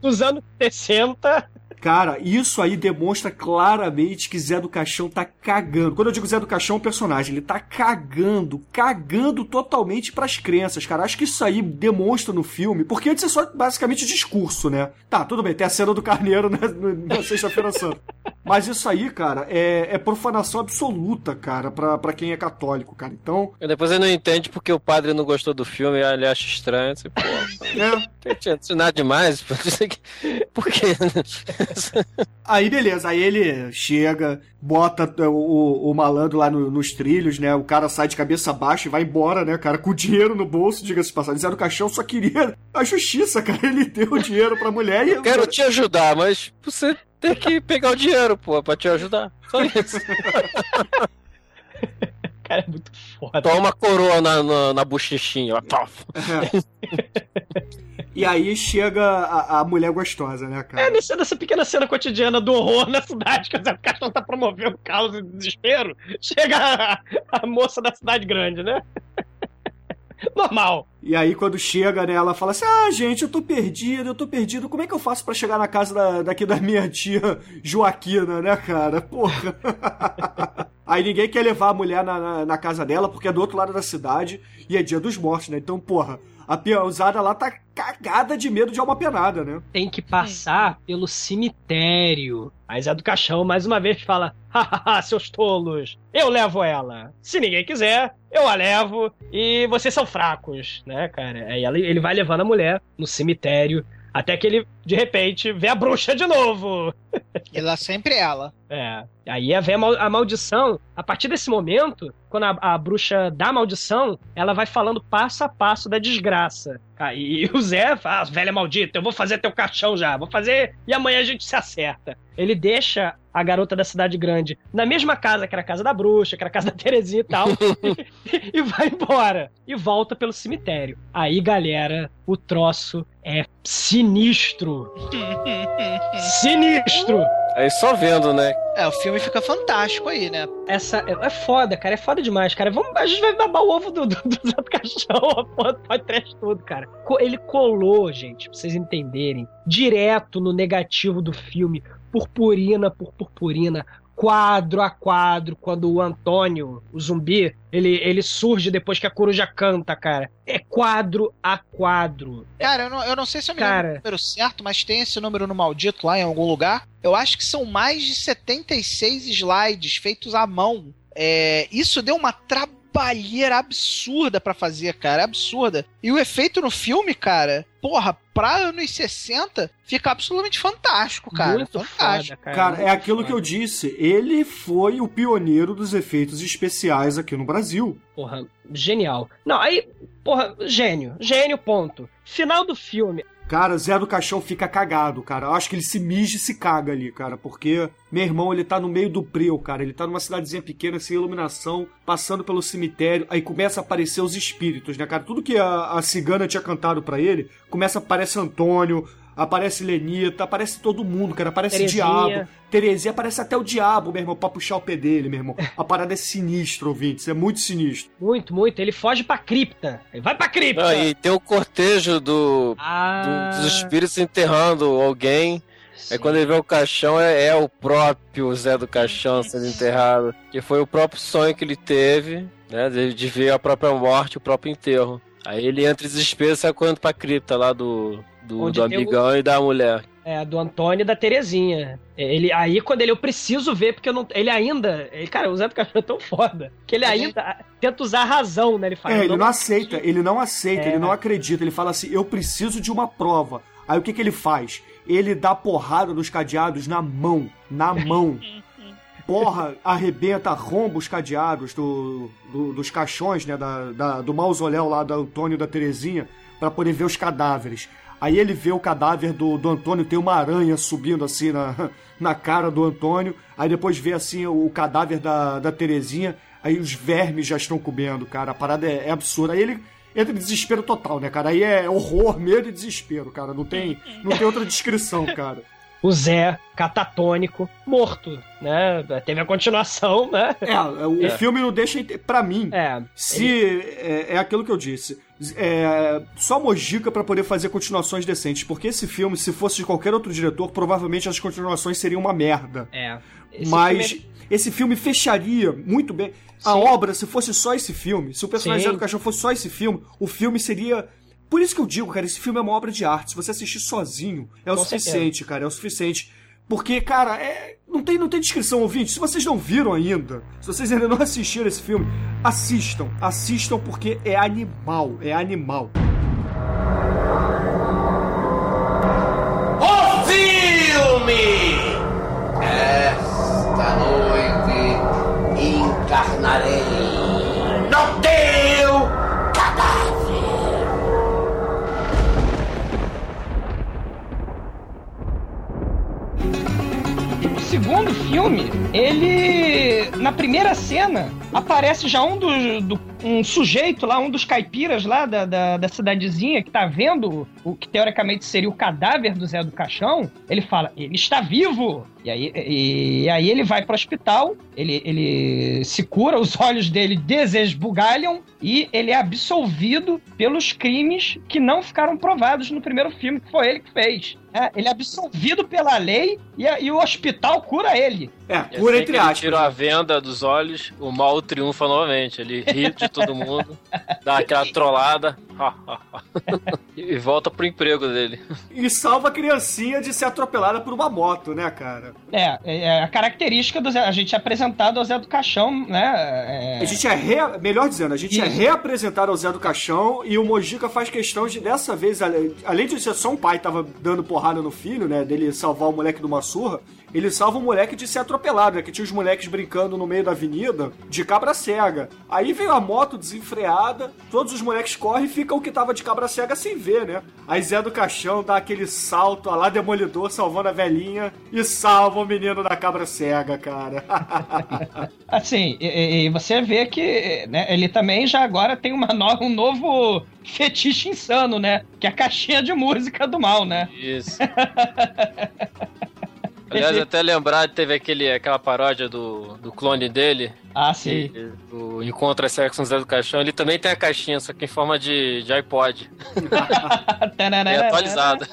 dos anos 60. Cara, isso aí demonstra claramente que Zé do Caixão tá cagando. Quando eu digo Zé do Caixão, é um personagem, ele tá cagando, cagando totalmente pras crenças, cara. Acho que isso aí demonstra no filme, porque antes é só basicamente discurso, né? Tá, tudo bem, tem a cena do carneiro né, no- na Sexta-feira Santa. Mas isso aí, cara, é, é profanação absoluta, cara, pra, pra quem é católico, cara. Então, E depois ele não entende porque o padre não gostou do filme, ele acha estranho. Assim, pô, é. não tinha nada demais. Por quê? Aí beleza, aí ele chega, bota o, o- o malandro lá no- nos trilhos, né? O cara sai de cabeça baixa e vai embora, né, cara? Com o dinheiro no bolso, diga-se de passagem. Zé do Caixão só queria a justiça, cara. Ele deu o dinheiro pra mulher e. Eu quero te ajudar, mas você tem que pegar o dinheiro, pô, pra te ajudar. Só isso. Cara, é muito foda. Toma uma coroa na, na, na bochechinha, ó. Tof. E aí chega a, a mulher gostosa, né, É cara? nessa, nessa pequena cena cotidiana do horror na cidade, que o Caixão tá promovendo caos e desespero. Chega a, a moça da cidade grande, né? Normal. E aí, quando chega, né, ela fala assim: Ah, gente, eu tô perdido, eu tô perdido. Como é que eu faço pra chegar na casa da, daqui da minha tia Joaquina, né, cara? Porra. Aí ninguém quer levar a mulher na, na, na casa dela porque é do outro lado da cidade e é dia dos mortos, né? Então, porra, a peãozada lá tá cagada de medo de alma penada, né? Tem que passar pelo cemitério. Aí Zé do Caixão, mais uma vez, fala: Hahaha, seus tolos, eu levo ela. Se ninguém quiser, eu a levo e vocês são fracos, né, cara? Aí ela- ele vai levando a mulher no cemitério até que ele, de repente, vê a bruxa de novo. E lá sempre ela. É. Aí vem a, mal- a maldição. A partir desse momento, quando a, a bruxa dá a maldição, ela vai falando passo a passo da desgraça. Aí o Zé fala, "Ah, velha maldita, eu vou fazer teu caixão já, vou fazer e amanhã a gente se acerta. Ele deixa a garota da cidade grande na mesma casa que era a casa da bruxa, que era a casa da Terezinha e tal, e, vai embora. E volta pelo cemitério. Aí, galera, o troço é sinistro. Sinistro! Aí só vendo, né? É, o filme fica fantástico aí, né? Essa é, é foda, cara. É foda demais, cara. Vamos, a gente vai babar o ovo do, do, do Zé do Caixão, a porra do podcast todo, cara. Ele colou, gente, pra vocês entenderem, direto no negativo do filme, purpurina por purpurina, quadro a quadro, quando o Antônio, o zumbi, ele, ele surge depois que a coruja canta, cara. É quadro a quadro. Cara, eu não, eu não sei se eu me Cara. lembro do número certo, mas tem esse número no maldito lá em algum lugar. Eu acho que são mais de 76 slides feitos à mão. É, isso deu uma trabalheira absurda pra fazer, cara. Absurda. E o efeito no filme, cara, porra, pra anos 60, fica absolutamente fantástico, cara. Muito fantástico. foda, cara. Cara, é Muito aquilo que eu foda. disse. Ele foi o pioneiro dos efeitos especiais aqui no Brasil. Porra, genial. Não, aí, porra, gênio. Gênio, ponto. Final do filme. Cara, Zé do Caixão fica cagado, cara. Eu acho que ele se mija e se caga ali, cara. Porque meu irmão, ele tá no meio do breu, cara. Ele tá numa cidadezinha pequena, sem iluminação, passando pelo cemitério. Aí começa a aparecer os espíritos, né, cara? Tudo que a, a cigana tinha cantado pra ele, começa a aparecer Antônio, aparece Lenita, aparece todo mundo, cara. Aparece Terezinha. Diabo. Terezinha, aparece até o Diabo, meu irmão, pra puxar o pé dele, meu irmão. A parada é sinistra, ouvintes. É muito sinistro. Muito, muito. Ele foge pra cripta. Ele vai pra cripta. Não, e tem o cortejo do, Ah, do- dos espíritos enterrando alguém. Aí quando ele vê o caixão, é, é o próprio Zé do Caixão sendo enterrado. Que foi o próprio sonho que ele teve, né? De, de ver a própria morte, o próprio enterro. Aí ele entra em desespero e sai correndo pra cripta lá do, do, do tem o- amigão e da mulher. É, do Antônio e da Terezinha. Ele, aí, quando ele, eu preciso ver, porque eu não. Ele ainda. Ele, cara, o Zé do Caixão é tão foda. Que ele ainda tenta usar a razão, né? Ele fala. É, ele não aceita, ele não aceita, É. ele não acredita. Ele fala assim: eu preciso de uma prova. Aí o que, que ele faz? Ele dá porrada nos cadeados na mão. Na mão. Porra, arrebenta, arromba os cadeados do, do- dos caixões, né? Da, da- do mausoléu lá do Antônio e da Terezinha, pra poder ver os cadáveres. Aí ele vê o cadáver do, do Antônio, tem uma aranha subindo assim na, na cara do Antônio. Aí depois vê assim o cadáver da, da Terezinha. Aí os vermes já estão comendo, cara. A parada é, é absurda. Aí ele entra em desespero total, né, cara? Aí é horror, medo e desespero, cara. Não tem, não tem outra descrição, cara. O Zé, catatônico, morto, né? Teve a continuação, né? É, o É. filme não deixa. Pra mim, É. se. É, é aquilo que eu disse. É, só Mojica pra poder fazer continuações decentes. Porque esse filme, se fosse de qualquer outro diretor, provavelmente as continuações seriam uma merda. É. Esse Mas filme esse filme fecharia muito bem. A Sim. obra, se fosse só esse filme, se o personagem Sim. Do Caixão fosse só esse filme, o filme seria. Por isso que eu digo, cara, esse filme é uma obra de arte. Se você assistir sozinho, é o Com suficiente, cara, é o suficiente. Porque, cara, é... não, tem, não tem descrição, ouvinte. Se vocês não viram ainda, se vocês ainda não assistiram esse filme, assistam. Assistam porque é animal, é animal. Segundo filme, ele. Na primeira cena, aparece já um dos. do- um sujeito lá, um dos caipiras lá da, da, da cidadezinha que tá vendo o que teoricamente seria o cadáver do Zé do Caixão. Ele fala: ele está vivo! E aí, e, aí ele vai pro hospital, ele, ele se cura, os olhos dele desesbugalham e ele é absolvido pelos crimes que não ficaram provados no primeiro filme, que foi ele que fez. É, ele é absolvido pela lei e, e o hospital cura ele. É, E cura assim entre que ele aspas. tira a venda dos olhos, o mal triunfa novamente. Ele ri de todo mundo, dá aquela trollada e volta pro emprego dele. E salva a criancinha de ser atropelada por uma moto, né, cara? É, é é a característica do Zé. A gente é apresentado ao Zé do Caixão, né? é- A gente é re... melhor dizendo, a gente é Isso. reapresentado ao Zé do Caixão e o Mojica faz questão de dessa vez, além de ser só um pai que tava dando porrada no filho, né, dele salvar o moleque de uma surra, ele salva o moleque de ser atropelado, né, que tinha os moleques brincando no meio da avenida de cabra cega. Aí veio a moto desenfreada, todos os moleques correm e fica o que tava de cabra cega sem ver, né? Aí Zé do Caixão dá aquele salto a lá demolidor salvando a velhinha e salva o menino da cabra cega, cara. Assim, e, e- e você vê que né, ele também já agora tem uma no- um novo fetiche insano, né? Que é a caixinha de música do mal, né? Isso. Aliás, até lembrar, teve aquele, aquela paródia do, do clone dele, Ah, sim. que- o Encontra Sexo no Zé do Caixão. Ele também tem a caixinha, só que em forma de, de iPod. É atualizada.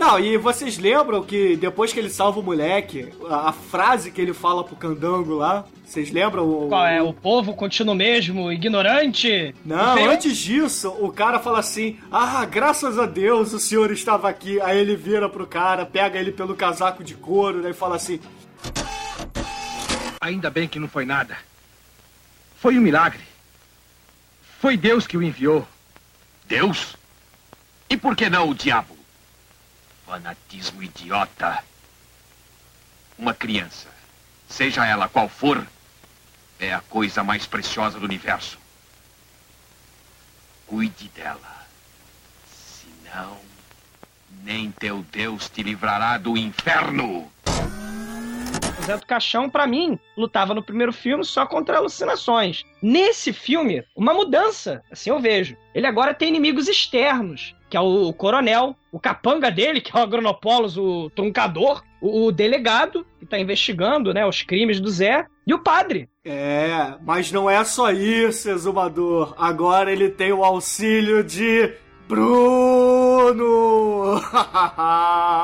Não, e vocês lembram que depois que ele salva o moleque, a, a frase que ele fala pro candango lá, vocês lembram? O, Qual é? O povo continua mesmo ignorante? Não, antes disso, o cara fala assim: Ah, graças a Deus o senhor estava aqui. Aí ele vira pro cara, pega ele pelo casaco de couro, né, e fala assim: Ainda bem que não foi nada. Foi um milagre. Foi Deus que o enviou. Deus? E por que não o diabo? Fanatismo idiota. Uma criança, seja ela qual for, é a coisa mais preciosa do universo. Cuide dela. Senão, nem teu Deus te livrará do inferno. Zé do Caixão, pra mim, lutava no primeiro filme só contra alucinações. Nesse filme, uma mudança, assim eu vejo. Ele agora tem inimigos externos, que é o coronel, o capanga dele, que é o Agronopolos, o truncador, o, o delegado, que tá investigando né, os crimes do Zé, e o padre. É, mas não é só isso, exumador. Agora ele tem o auxílio de Bruno!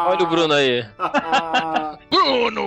Olha o Bruno aí. Bruno!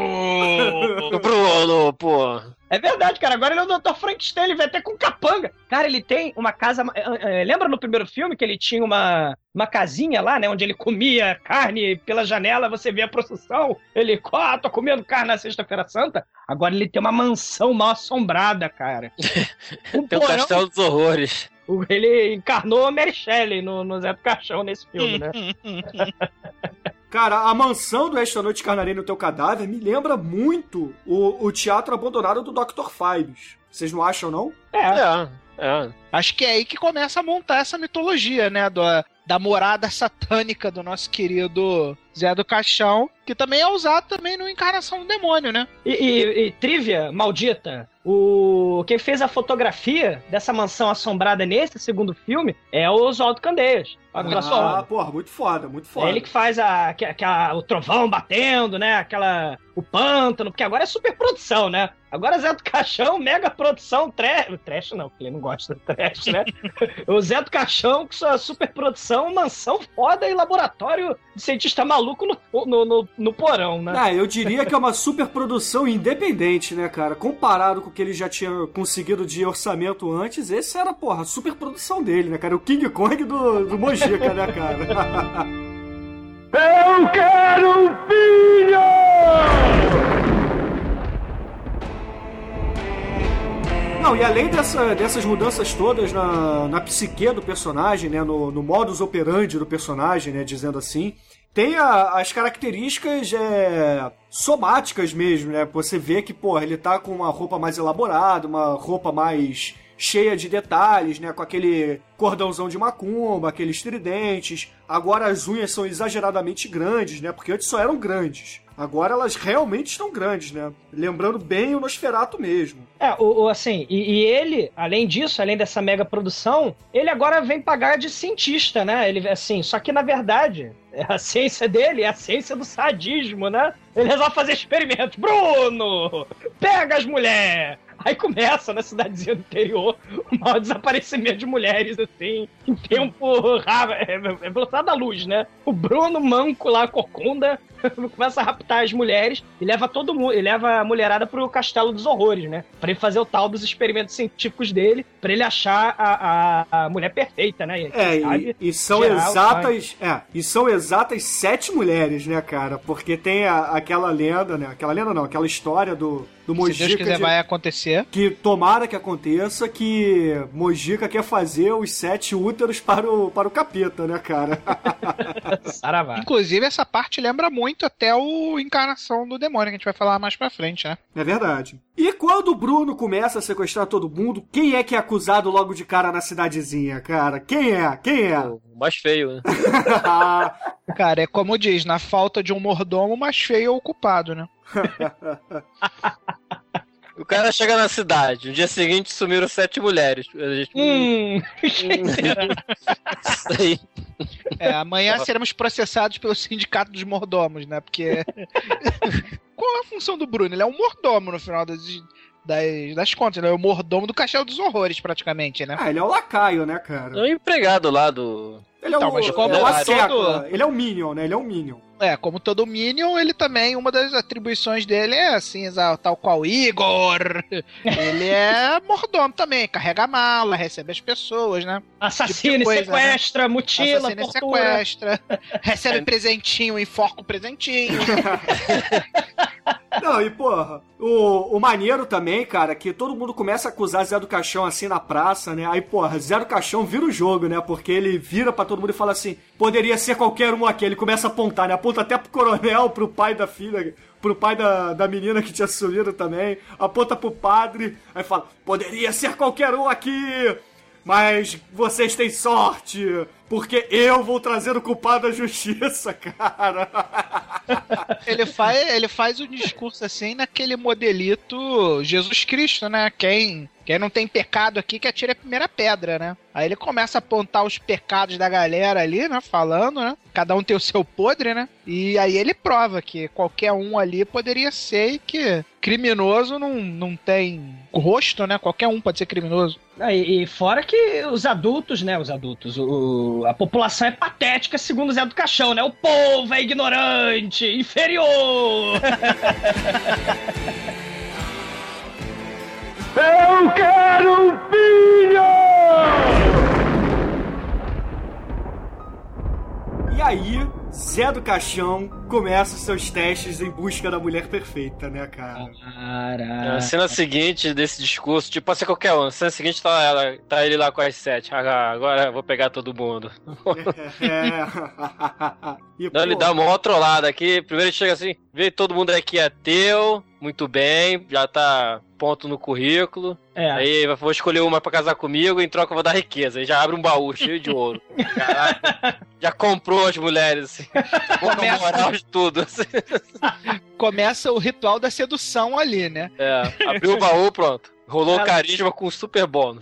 O Bruno, pô. É verdade, cara. Agora ele é o Dr. Frankenstein, ele vai até com capanga. Cara, ele tem uma casa. eh, eh, Lembra no primeiro filme que ele tinha uma, uma casinha lá, né? Onde ele comia carne pela janela, você vê a procissão. Ele, ó, tô comendo carne na Sexta-feira Santa. Agora ele tem uma mansão mal assombrada, cara. Um Tem o porão- Castelo dos Horrores. Ele encarnou a Mary Shelley no, no Zé do Caixão nesse filme, né? Cara, a mansão do Esta Noite Carnarei no Teu Cadáver me lembra muito o, o teatro abandonado do Dr. Fives. Vocês não acham, não? É. É, é. Acho que é aí que começa a montar essa mitologia, né? Do, da morada satânica do nosso querido Zé do Caixão, que também é usado também no Encarnação do Demônio, né? E, e- e trivia maldita, o quem fez a fotografia dessa mansão assombrada nesse segundo filme é o Oswaldo Candeias. Ah, porra, muito foda, muito foda. É ele que faz a, que, que a- o trovão batendo, né? Aquela. O pântano, porque agora é super produção, né? Agora Zé do Caixão, mega produção, trash. Trash não, porque ele não gosta do trash, né? o Zé do Caixão, com sua super produção, mansão foda e laboratório de cientista maluco no, no, no, no porão, né? Ah, eu diria que é uma superprodução independente, né, cara? Comparado com o que ele já tinha conseguido de orçamento antes, esse era, porra, a superprodução dele, né, cara? O King Kong do, do Mojica, né, cara? Eu quero um filho! Não, e além dessa- dessas mudanças todas na, na psique do personagem, né, no, no modus operandi do personagem, né, dizendo assim, tem a- as características é, somáticas mesmo, né? Você vê que, porra, ele tá com uma roupa mais elaborada, uma roupa mais cheia de detalhes, né? Com aquele cordãozão de macumba, aqueles tridentes. Agora as unhas são exageradamente grandes, né? Porque antes só eram grandes. Agora elas realmente estão grandes, né? Lembrando bem o Nosferato mesmo. É, o, o- assim, e, e ele, além disso, além dessa mega produção, ele agora vem pagar de cientista, né? Ele, assim, só que na verdade, a ciência dele é a ciência do sadismo, né? Ele resolve fazer experimentos. Bruno! Pega as mulheres! Aí começa na cidadezinha do interior o maior desaparecimento de mulheres, assim, em tempo. É, é velocidade da luz, né? O Bruno Manco lá, Cocunda, começa a raptar as mulheres e leva todo mundo, e leva a mulherada pro Castelo dos Horrores, né? Pra ele fazer o tal dos experimentos científicos dele, pra ele achar a, a, a mulher perfeita, né? E, É, sabe, e, e são gerar o exatas. É, e são exatas sete mulheres, né, cara? Porque tem a- aquela lenda, né? Aquela lenda não, aquela história do, do Se Mojica. Deus quiser, de- vai acontecer. Que tomara que aconteça que Mojica quer fazer os sete úteros para o, para o capeta, né, cara? Saravá. Inclusive, essa parte lembra muito até o Encarnação do Demônio, que a gente vai falar mais pra frente, né? É verdade. E quando o Bruno começa a sequestrar todo mundo, quem é que é acusado logo de cara na cidadezinha, cara? Quem é? Quem é? O mais feio, né? Cara, é como diz, na falta de um mordomo, mais feio é o culpado, né? O cara chega na cidade, no dia seguinte sumiram sete mulheres. A gente... Hum, quem será? Sei. É, amanhã seremos processados pelo sindicato dos mordomos, né? Porque. Qual é a função do Bruno? Ele é um mordomo no final das, das, das contas, ele é o mordomo do Castelo dos Horrores, praticamente, né? Ah, ele é o lacaio, né, cara? É um empregado lá do. Ele é Então, o, mas como é o todo-. Ele é o Minion, né? Ele é o Minion. É, como todo Minion, ele também, uma das atribuições dele é assim, tal qual Igor. ele é mordomo também, carrega a mala, recebe as pessoas, né? Assassina, Tipo coisa, sequestra, mutila, Assassina e tortura. sequestra, recebe presentinho, enforca o presentinho. Não, e porra, o, o maneiro também, cara, que todo mundo começa a acusar Zé do Caixão assim na praça, né? Aí, porra, Zé do Caixão vira o jogo, né? Porque ele vira pra todo mundo e fala assim: poderia ser qualquer um aqui. Ele começa a apontar, né? Aponta até pro coronel, pro pai da filha, pro pai da, da menina que tinha sumido também. Aponta pro padre, aí fala: poderia ser qualquer um aqui. Mas vocês têm sorte, porque eu vou trazer o culpado à justiça, cara. Ele faz, ele faz um discurso assim naquele modelito Jesus Cristo, né? Quem, quem não tem pecado aqui que atire a primeira pedra, né? Aí ele começa a apontar os pecados da galera ali, né? Falando, né? Cada um tem o seu podre, né? E aí ele prova que qualquer um ali poderia ser e que criminoso não, não tem rosto, né? Qualquer um pode ser criminoso. Ah, E, e fora que os adultos, né? Os adultos, o, a população é patética, segundo o Zé do Caixão, né? O povo é ignorante, inferior. Eu quero um filho! E aí, Zé do Caixão começa seus testes em busca da mulher perfeita, né, cara? A cena seguinte desse discurso, tipo, pode ser qualquer um. A cena seguinte tá, ela, tá ele lá com as sete. Ah, agora eu vou pegar todo mundo. É. E, Não, ele pô, dá uma outra trollada aqui. Primeiro ele chega assim, vê todo mundo aqui é teu, muito bem, já tá ponto no currículo. É. Aí eu vou escolher uma pra casar comigo, em troca eu vou dar riqueza. Aí já abre um baú cheio de ouro. Caraca, já comprou as mulheres, assim. Começa- moral de tudo. assim. Começa o ritual da sedução ali, né? É, abriu o baú, pronto. Rolou Ela- carisma com super bônus.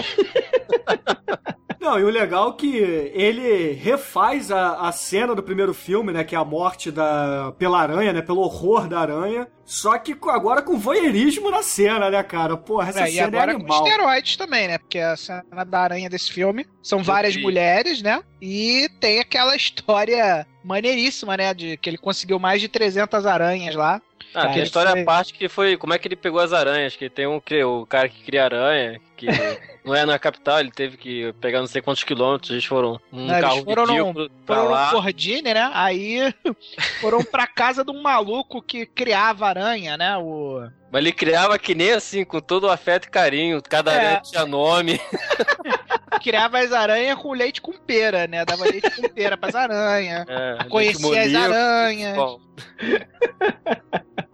Não, e o legal é que ele refaz a, a cena do primeiro filme, né? Que é a morte da, pela aranha, né? Pelo horror da aranha. Só que com- agora com voyeurismo na cena, né, cara? Porra, essa É, e cena agora é com animal. esteroides também, né? Porque a cena da aranha desse filme são várias mulheres, né? E tem aquela história maneiríssima, né? De que ele conseguiu mais de 300 aranhas lá. Ah, Cara, tem a história à parte que foi como é que ele pegou as aranhas, que tem um que- o cara que cria aranha, que não é na capital, ele teve que pegar não sei quantos quilômetros, eles foram um eles carro foram num- ridículo pra Foram lá. Fordine, né? Aí foram pra casa de um maluco que criava aranha, né? O... Mas ele criava que nem assim, com todo o afeto e carinho, cada É. aranha tinha nome. Criava as aranhas com leite com pera, né? Dava leite com pera pras aranhas. É, Conhecia as aranhas. Bom.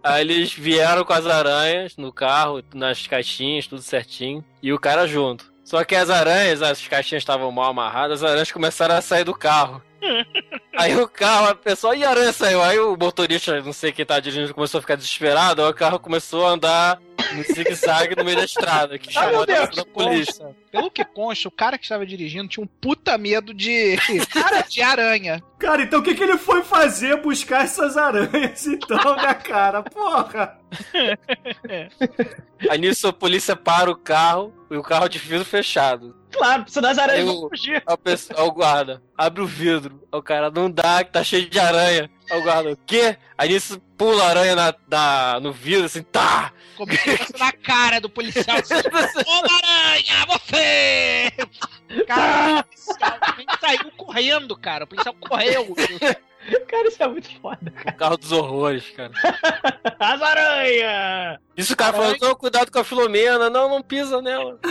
Aí eles vieram com as aranhas no carro, nas caixinhas, tudo certinho, e o cara junto. Só que as aranhas, as caixinhas estavam mal amarradas, as aranhas começaram a sair do carro. Aí o carro, a pessoa, e a aranha saiu. Aí o motorista, não sei quem tá dirigindo, começou a ficar desesperado. Aí o carro começou a andar em zigue-zague no meio da estrada, que Ah, chamou a da polícia. consta, pelo que consta, o cara que estava dirigindo tinha um puta medo de, de aranha. Cara, então o que, que ele foi fazer buscar essas aranhas, então, né, cara? Porra! Aí nisso a polícia para o carro e o carro de vidro fechado. Claro, precisa das aranhas Aí o, fugir. a pessoa, aí o guarda abre o vidro. O cara não dá, que tá cheio de aranha. Aí o guarda, o quê? Aí nisso pula a aranha na, na- no vidro, assim, tá! Começou na cara do policial. assim, Ô, aranha, você! Cara, o policial também saiu correndo, cara. O policial correu. Cara, isso é muito foda. O carro dos horrores, cara. As aranhas! Isso o cara falou, "Não, cuidado com a Filomena, não, não pisa nela.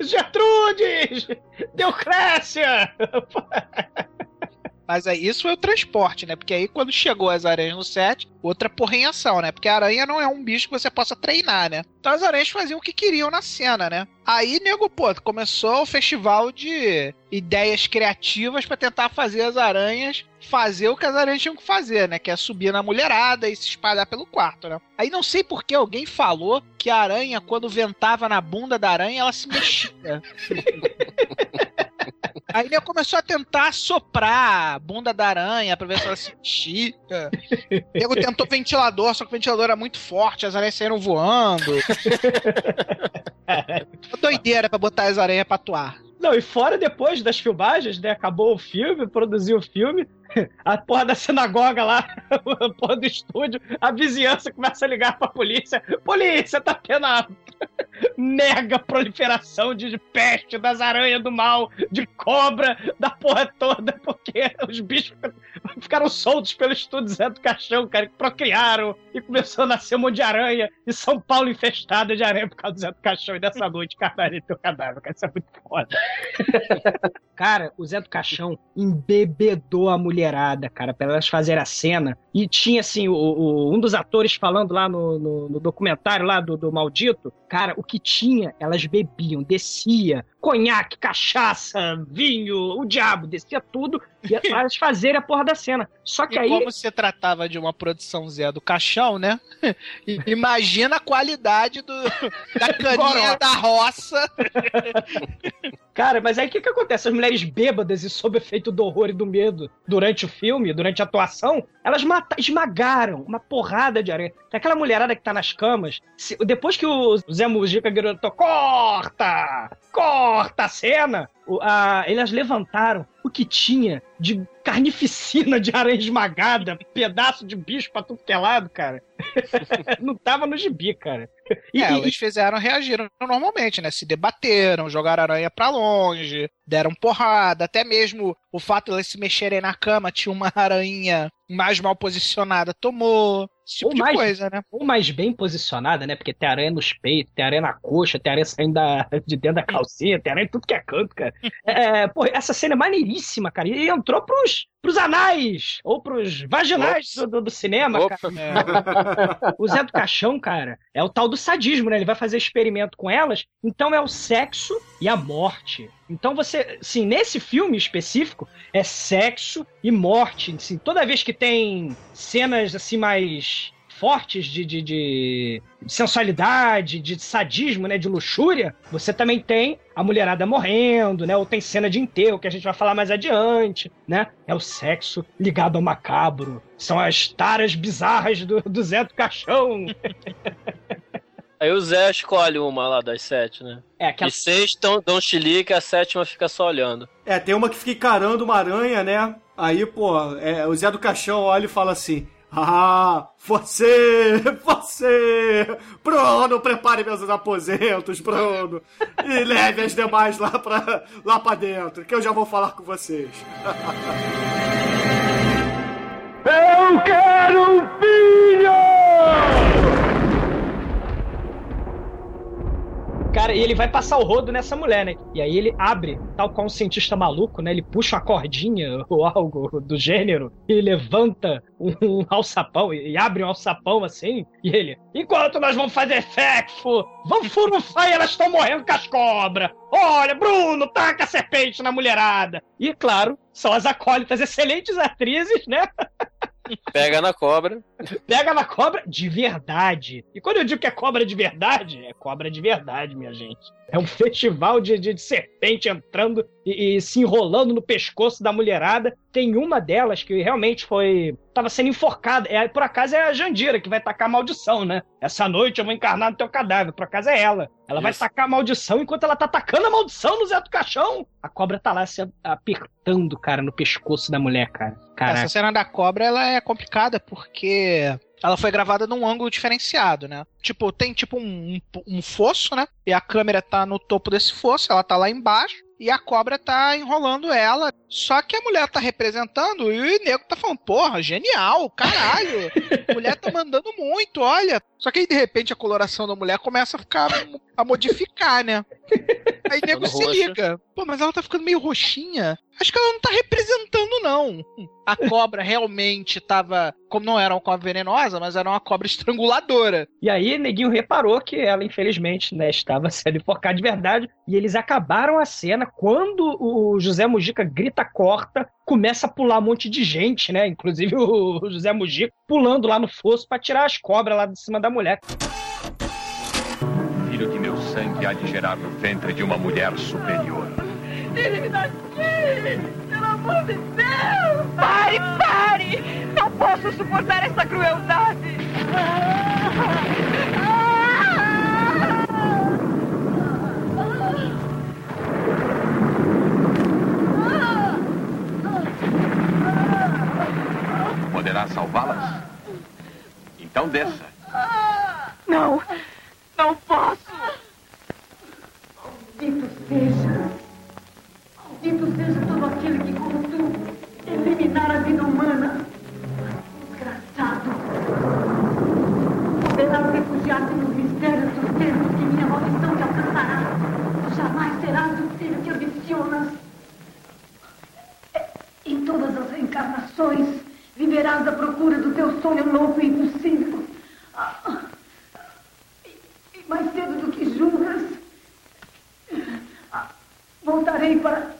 Gertrudes! Deucrécia! Mas aí isso foi o transporte, né? Porque aí quando chegou as aranhas no set, outra porra em ação, né? Porque a aranha não é um bicho que você possa treinar, né? Então as aranhas faziam o que queriam na cena, né? Aí, nego, pô, começou o festival de ideias criativas pra tentar fazer as aranhas fazer o que as aranhas tinham que fazer, né? Que é subir na mulherada e se espalhar pelo quarto, né? Aí não sei por que alguém falou que a aranha, quando ventava na bunda da aranha, ela se mexia. Aí ele começou a tentar soprar a bunda da aranha pra ver se ela se mexia. Nego tentou ventilador, só que o ventilador era muito forte, as aranhas saíram voando. Doideira pra botar as aranhas pra atuar. Não, e fora depois das filmagens, né? Acabou o filme, produziu o filme. A porra da sinagoga lá, a porra do estúdio, a vizinhança começa a ligar pra polícia. Polícia, tá tendo a mega proliferação de, peste, das aranhas do mal, de cobra, da porra toda, porque os bichos ficaram soltos pelo estúdio Zé do Caixão, cara, que procriaram e começou a nascer um monte de aranha. E São Paulo infestada de aranha por causa do Zé do Caixão e dessa noite, caralho, teu cadáver, cara, isso é muito foda. Cara, o Zé do Caixão embebedou a cara, pra elas fazerem a cena. E tinha, assim, o, o- um dos atores falando lá no, no- no documentário lá do, do Maldito. Cara, o que tinha, elas bebiam, descia, conhaque, cachaça, vinho, o diabo, descia tudo e elas fazerem a porra da cena. Só que e aí. como se tratava de uma produção Zé do Caixão, né? Imagina a qualidade do, da caninha da roça. Cara, mas aí o que, que acontece? As mulheres bêbadas e sob efeito do horror e do medo durante o filme, durante a atuação, elas mata- esmagaram uma porrada de aranha. Tem Aquela mulherada que tá nas camas, se- depois que o Zé Mujica gritou, corta! Corta a cena! elas levantaram o que tinha de carnificina de aranha esmagada, pedaço de bicho pra tudo que é lado, cara. Não tava no gibi, cara. E- É, e- elas fizeram, reagiram normalmente, né? Se debateram, jogaram aranha pra longe, deram porrada, até mesmo o fato de elas se mexerem na cama, tinha uma aranha mais mal posicionada, tomou. Esse tipo Ou de mais- coisa, né? ou mais bem posicionada, né? Porque tem aranha nos peitos, tem aranha na coxa, tem aranha saindo da- de dentro da calcinha, tem aranha em tudo que é canto, cara. É, pô, essa cena é maneiríssima, cara. E entrou pros, pros anais, ou pros vaginais do, do- do cinema, Opa. cara. O Zé do Caixão, cara, é o tal do sadismo, né? Ele vai fazer experimento com elas, então é o sexo e a morte. Então você, sim, nesse filme específico, é sexo e morte. Assim, toda vez que tem cenas assim mais fortes de, de, de sensualidade, de sadismo, né, de luxúria, você também tem a mulherada morrendo, né, ou tem cena de enterro que a gente vai falar mais adiante, né? É o sexo ligado ao macabro. São as taras bizarras do, do Zé do Caixão. Aí o Zé escolhe uma lá das sete, né? É, aquela E seis tão, dão chilique, a sétima fica só olhando. É, tem uma que fica encarando uma aranha, né? Aí, pô, é, o Zé do Caixão olha e fala assim: Ah, você, você! Bruno, prepare meus aposentos, Bruno! E leve as demais lá pra, lá pra dentro, que eu já vou falar com vocês. Eu quero um filho! Cara, e ele vai passar o rodo nessa mulher, né? E aí ele abre, tal qual um cientista maluco, né? Ele puxa uma cordinha ou algo do gênero e levanta um, alçapão e, e abre um alçapão assim. E ele, enquanto nós vamos fazer sexo, vamos furufar e elas estão morrendo com as cobras. Olha, Bruno, taca a serpente na mulherada. E claro, são as acólitas, excelentes atrizes, né? Pega na cobra. Pega na cobra de verdade. E quando eu digo que é cobra de verdade, é cobra de verdade, minha gente. É um festival de, de, de serpente entrando e, e se enrolando no pescoço da mulherada. Tem uma delas que realmente foi. tava sendo enforcada. É, por acaso é a Jandira que vai tacar a maldição, né? Essa noite eu vou encarnar no teu cadáver. Por acaso é ela. Ela vai Isso. tacar a maldição enquanto ela tá tacando a maldição no Zé do Caixão. A cobra tá lá se apertando, cara, no pescoço da mulher, cara. Caraca. Essa cena da cobra, ela é complicada porque ela foi gravada num ângulo diferenciado, né? Tipo, tem tipo um, um, um fosso, né? E a câmera tá no topo desse fosso, ela tá lá embaixo. E a cobra tá enrolando ela. Só que a mulher tá representando e o nego tá falando, porra, genial, caralho. Mulher tá mandando muito, olha. Só que aí, de repente, a coloração da mulher começa a ficar. a modificar, né? Aí o nego se roxa. liga. Pô, mas ela tá ficando meio roxinha. Acho que ela não tá representando, não. A cobra realmente tava. Como não era uma cobra venenosa, mas era uma cobra estranguladora. E aí, Neguinho reparou que ela, infelizmente, né, estava sendo enforcada de verdade. E eles acabaram a cena quando o José Mujica grita corta, começa a pular um monte de gente, né? Inclusive o José Mujica pulando lá no fosso pra tirar as cobras lá de cima da mulher. Filho de meu sangue há de gerar no ventre de uma mulher superior. Tire-me daqui! Pelo amor de Deus! Pare, pare! Não posso suportar essa crueldade! Poderá salvá-las? Então desça. Não! Não posso! Maldito seja! Maldito seja todo aquele que, como tu, eliminar a vida humana! Desgraçado! Poderás refugiar-te nos mistérios dos tempos que minha maldição te alcançará! Jamais serás o filho que ambicionas! Em todas as reencarnações, viverás à procura do teu sonho louco e impossível. नहीं पड़ा।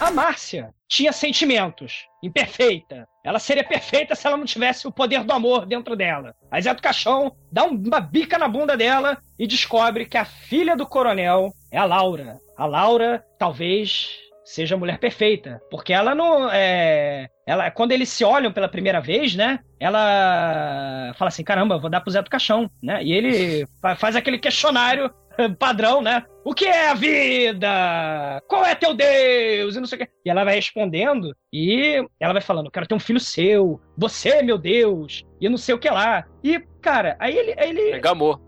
A Márcia tinha sentimentos. Imperfeita. Ela seria perfeita se ela não tivesse o poder do amor dentro dela. A Zé do Caixão dá uma bica na bunda dela e descobre que a filha do coronel é a Laura. A Laura, talvez, seja a mulher perfeita. Porque ela não. É... Ela, quando eles se olham pela primeira vez, né? Ela fala assim: caramba, vou dar pro Zé do Caixão, né? E ele fa- faz aquele questionário padrão, né? O que é a vida? Qual é teu Deus? E não sei o quê. E ela vai respondendo e ela vai falando: quero ter um filho seu, você, meu Deus, e não sei o que lá. E, cara, aí ele. Aí ele Gamou.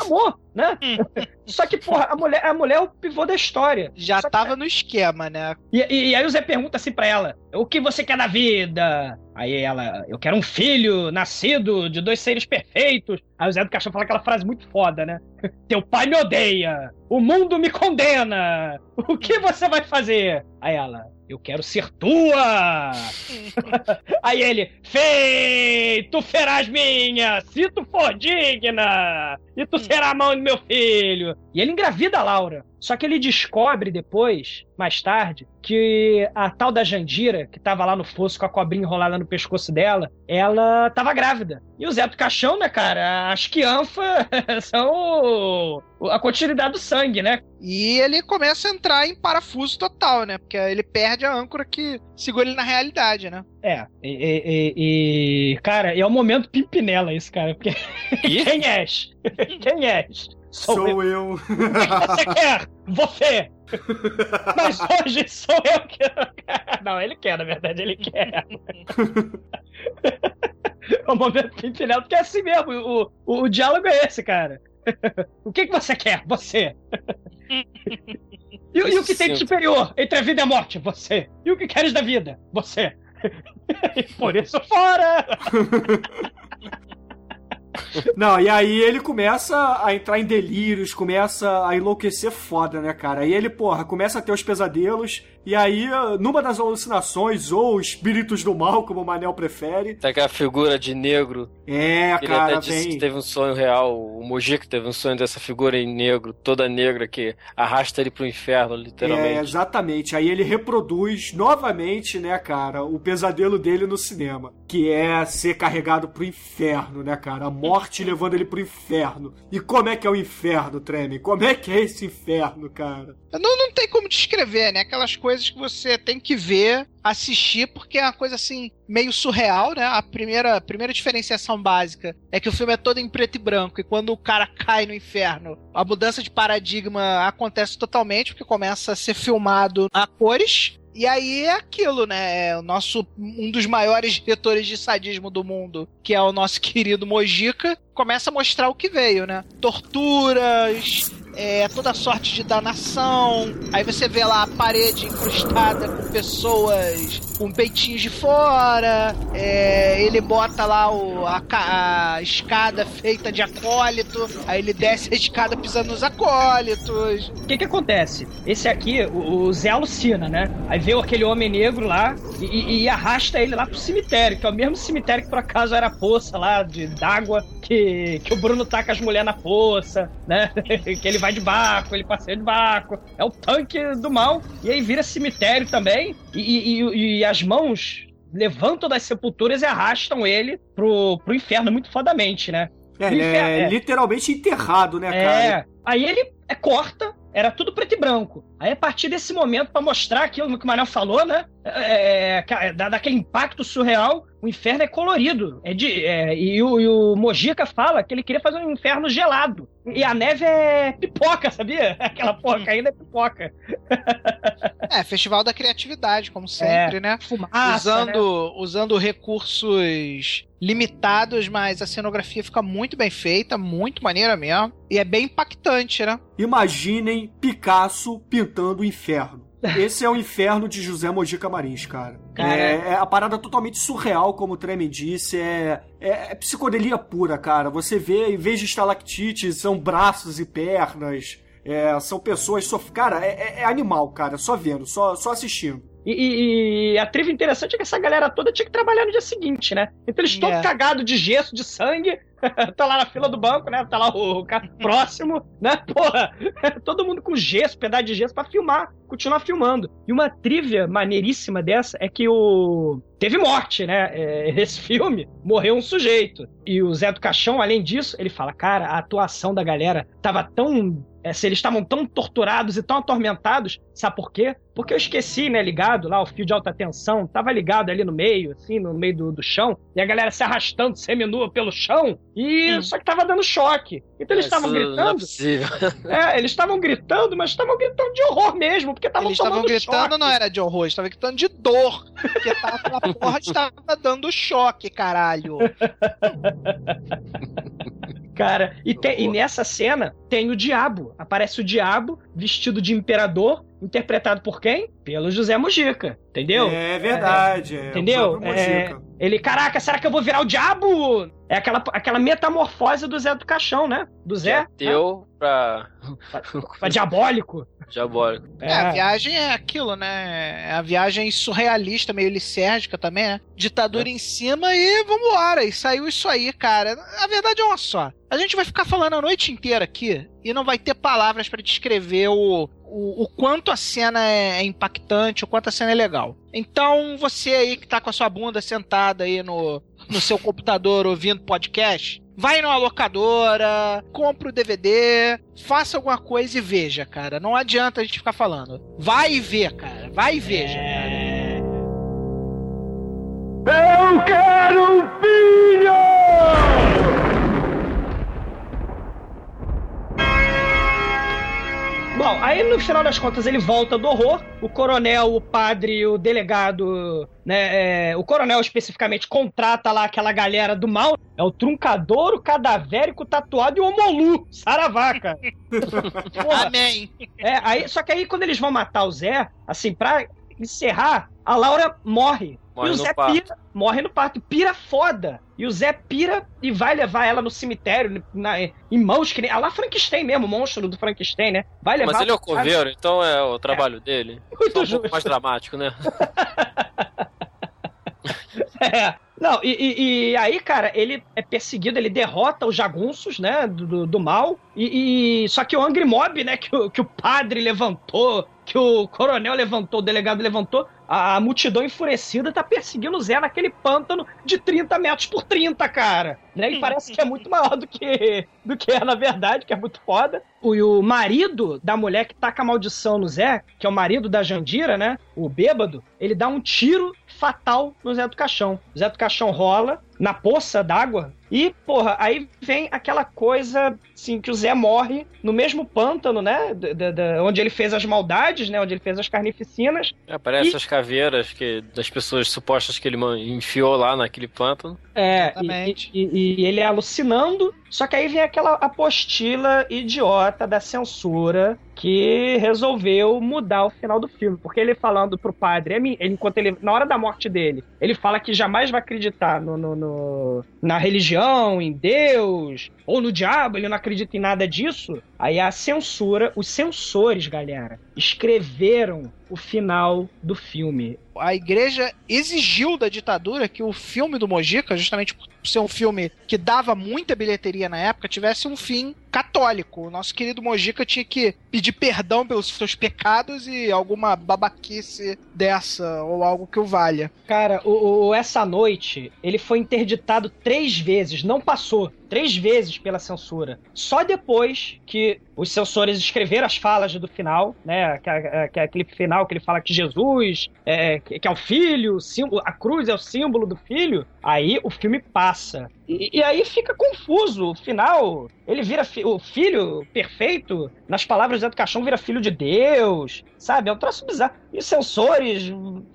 Amor, né? Só que, porra, a mulher, a mulher é o pivô da história. Já Só que- tava no esquema, né? E, e- e aí o Zé pergunta assim pra ela: O que você quer da vida? Aí ela: Eu quero um filho nascido de dois seres perfeitos. Aí o Zé do Caixão fala aquela frase muito foda, né? Teu pai me odeia. O mundo me condena. O que você vai fazer? Aí ela: Eu quero ser tua. Aí ele: Feito, ferás minha. Se tu for digna. E tu será a mão do meu filho. E ele engravida a Laura. Só que ele descobre depois, mais tarde, que a tal da Jandira, que tava lá no fosso com a cobrinha enrolada no pescoço dela, ela tava grávida. E o Zé do Caixão, né, cara? As quianfas são o- o- a continuidade do sangue, né? E ele começa a entrar em parafuso total, né? Porque ele perde a âncora que segura ele na realidade, né? É, e, e- e- e, cara, é o momento pimpinela isso, cara, porque quem és? Quem és? Sou eu. O que você quer? Você! Mas hoje sou eu que. Não, ele quer, na verdade, ele quer. É o momento pimpinela, porque é assim mesmo, o, o, o diálogo é esse, cara. O que, que você quer? Você. E, o- e o que tem de superior entre a vida e a morte? Você. E o que queres da vida? Você. E por isso, fora! Não, e aí ele começa a entrar em delírios, começa a enlouquecer foda, né, cara? Aí ele, porra, começa a ter os pesadelos, e aí, numa das alucinações, ou espíritos do mal, como o Manel prefere. Tem aquela figura de negro. É, Ele cara, até disse vem. que teve um sonho real. O Mojica teve um sonho dessa figura em negro, toda negra, que arrasta ele pro inferno, É, literalmente. exatamente. Aí ele reproduz novamente, né, cara, o pesadelo dele no cinema. Que é ser carregado pro inferno, né, cara? A morte levando ele pro inferno. E como é que é o inferno, Treme? Como é que é esse inferno, cara? Não, não tem como descrever, né? Aquelas coisas que você tem que ver, assistir, porque é uma coisa assim, meio surreal, né? A primeira, primeira diferenciação básica é que o filme é todo em preto e branco, e quando o cara cai no inferno, a mudança de paradigma acontece totalmente, porque começa a ser filmado a cores. E aí é aquilo, né? É o nosso um dos maiores diretores de sadismo do mundo, que é o nosso querido Mojica, começa a mostrar o que veio, né? Torturas, é, toda sorte de danação. Aí você vê lá a parede incrustada com pessoas com peitinhos de fora. é, ele bota lá o- a, a escada feita de acólito. Aí ele desce a escada pisando nos acólitos. O que que acontece? Esse aqui, o, o Zé alucina, né? Aí vê aquele homem negro lá e, e- arrasta ele lá pro cemitério, que é o mesmo cemitério que por acaso era a poça lá de d'água que, que o Bruno taca as mulheres na poça, né? que ele vai de barco, ele passeia de barco. É o tanque do mal. E aí vira cemitério também. E, e- e- as mãos levantam das sepulturas e arrastam ele pro, pro inferno muito fodamente, né? É, ele é, é. literalmente enterrado, né, É. cara? Aí ele é, corta, era tudo preto e branco. Aí a partir desse momento, pra mostrar aquilo que o Manel falou, né? É, é, ca- da- daquele impacto surreal, o inferno é colorido. É de, é, e, o, e o Mojica fala que ele queria fazer um inferno gelado. E a neve é pipoca, sabia? Aquela porra caindo é pipoca. É, Festival da Criatividade, como sempre, né? Fumaça, usando, usando recursos limitados, mas a cenografia fica muito bem feita, muito maneira mesmo. E é bem impactante, né? Imaginem Picasso pintando o inferno. Esse é o inferno de José Mojica Marins, cara. Cara. É, é a parada totalmente surreal, como o Tremen disse. É, é, é psicodelia pura, cara. Você vê, em vez de estalactites, são braços e pernas. É, são pessoas. Só, cara, é, é- é animal, cara. Só vendo, só, só assistindo. E, e- e a trivia interessante é que essa galera toda tinha que trabalhar no dia seguinte, né? Então eles todos É. cagados de gesso, de sangue, tá lá na fila do banco, né? Tá lá o, o cara próximo, né? Porra, todo mundo com gesso, pedaço de gesso pra filmar, continuar filmando. E uma trivia maneiríssima dessa é que o. Teve morte, né? É, esse filme morreu um sujeito. E o Zé do Caixão, além disso, ele fala: cara, a atuação da galera tava tão é, se eles estavam tão torturados e tão atormentados, sabe por quê? Porque eu esqueci, né, ligado lá, o fio de alta tensão, tava ligado ali no meio, assim, no meio do, do chão, e a galera se arrastando seminua pelo chão, e Hum. só que tava dando choque. Então eles Isso estavam é gritando. possível. É, eles estavam gritando, mas estavam gritando de horror mesmo, porque estavam Eles estavam tomando gritando, choque. não era de horror, estavam gritando de dor. Porque tava, aquela porra estava dando choque, caralho. Cara, e, tem- e nessa cena tem o diabo. Aparece o diabo vestido de imperador, interpretado por quem? Pelo José Mujica. Entendeu? É verdade. é, Entendeu? É, ele, caraca, será que eu vou virar o diabo? É aquela, aquela metamorfose do Zé do Caixão, né? Do Zé Deu pra. pra diabólico. Diabólico. É, a viagem é aquilo, né? É a viagem surrealista, meio licérgica também, né? Ditadura em cima e vambora. E saiu isso aí, cara. A verdade é uma só. A gente vai ficar falando a noite inteira aqui e não vai ter palavras pra descrever o, o, o quanto a cena é, é impactante, o quanto a cena é legal. Então, você aí que tá com a sua bunda sentada aí no, no seu computador ouvindo podcast, vai numa locadora, compra o DVD, faça alguma coisa e veja, cara. Não adianta a gente ficar falando. Vai e vê, cara. Vai e veja. Eu quero um filho! Bom, aí no final das contas ele volta do horror. O coronel, o padre, o delegado, né? é, o coronel especificamente contrata lá aquela galera do mal. É o truncador, o cadavérico, tatuado e o homolu. Cara. Porra. Amém. É, aí, só que aí quando eles vão matar o Zé, assim, pra encerrar, a Laura morre. Morre e o Zé parto. pira, morre no parto, pira foda. E o Zé pira e vai levar ela no cemitério, na- em mãos que nem. Ah, lá Frankenstein mesmo, o monstro do Frankenstein, né? Vai levar. Mas ele é o coveiro, então é o trabalho dele. Muito Só um justo. mais dramático, né? É. Não, e, e- e aí, cara, ele é perseguido, ele derrota os jagunços, né, do, do- do mal. E, e- Só que o Angry Mob, né, que o, que o padre levantou, que o coronel levantou, o delegado levantou, a, multidão enfurecida tá perseguindo o Zé naquele pântano de 30 metros por 30, cara. Né? E parece que é muito maior do que, do que é, na verdade, que é muito foda. O, e o marido da mulher que taca a maldição no Zé, que é o marido da Jandira, né? O bêbado, ele dá um tiro fatal no Zé do Caixão. O Zé do Caixão rola na poça d'água e, porra, aí vem aquela coisa, assim, que o Zé morre no mesmo pântano, né? da- onde ele fez as maldades, né? Onde ele fez as carnificinas. Aparece E- as caveiras que, das pessoas supostas que ele enfiou lá naquele pântano. É, e, e- e ele é alucinando, só que aí vem aquela apostila idiota da censura que resolveu mudar o final do filme. Porque ele falando pro padre, ele- enquanto ele, na hora da morte dele, ele fala que jamais vai acreditar no, no- no- na religião, em Deus, ou no diabo, ele não acredita em nada disso. Aí a censura, os censores, galera, escreveram o final do filme. A igreja exigiu da ditadura que o filme do Mojica, justamente por ser um filme que dava muita bilheteria na época, tivesse um fim católico. O nosso querido Mojica tinha que pedir perdão pelos seus pecados e alguma babaquice dessa, ou algo que o valha. Cara, o, o- essa noite, ele foi interditado três vezes, não passou. Três vezes pela censura. Só depois que os censores escreveram as falas do final, né? Que, é- que é aquele final que ele fala que Jesus é, que, é o filho, símbolo, a cruz é o símbolo do filho. Aí o filme passa. E, e aí fica confuso. O final, ele vira fi- o filho perfeito, nas palavras do Zé do Caixão, vira filho de Deus, sabe? É um troço bizarro. E os censores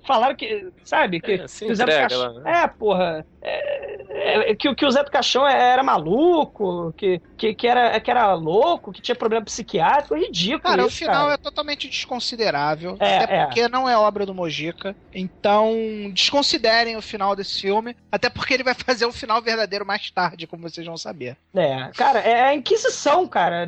falaram que, sabe? Que, É, que o Zé do Caixão. lá, né? É, porra. é, é, que, que o Zé do Caixão era maluco, que, que, que, era, que era louco, que tinha problema psiquiátrico. É ridículo. Cara, isso, o final cara. é totalmente desconsiderável. É, até é. porque não é obra do Mojica. Então, desconsiderem o final desse filme. Até porque ele vai fazer o final verdadeiro mais tarde, como vocês vão saber. É, cara, é a Inquisição, cara.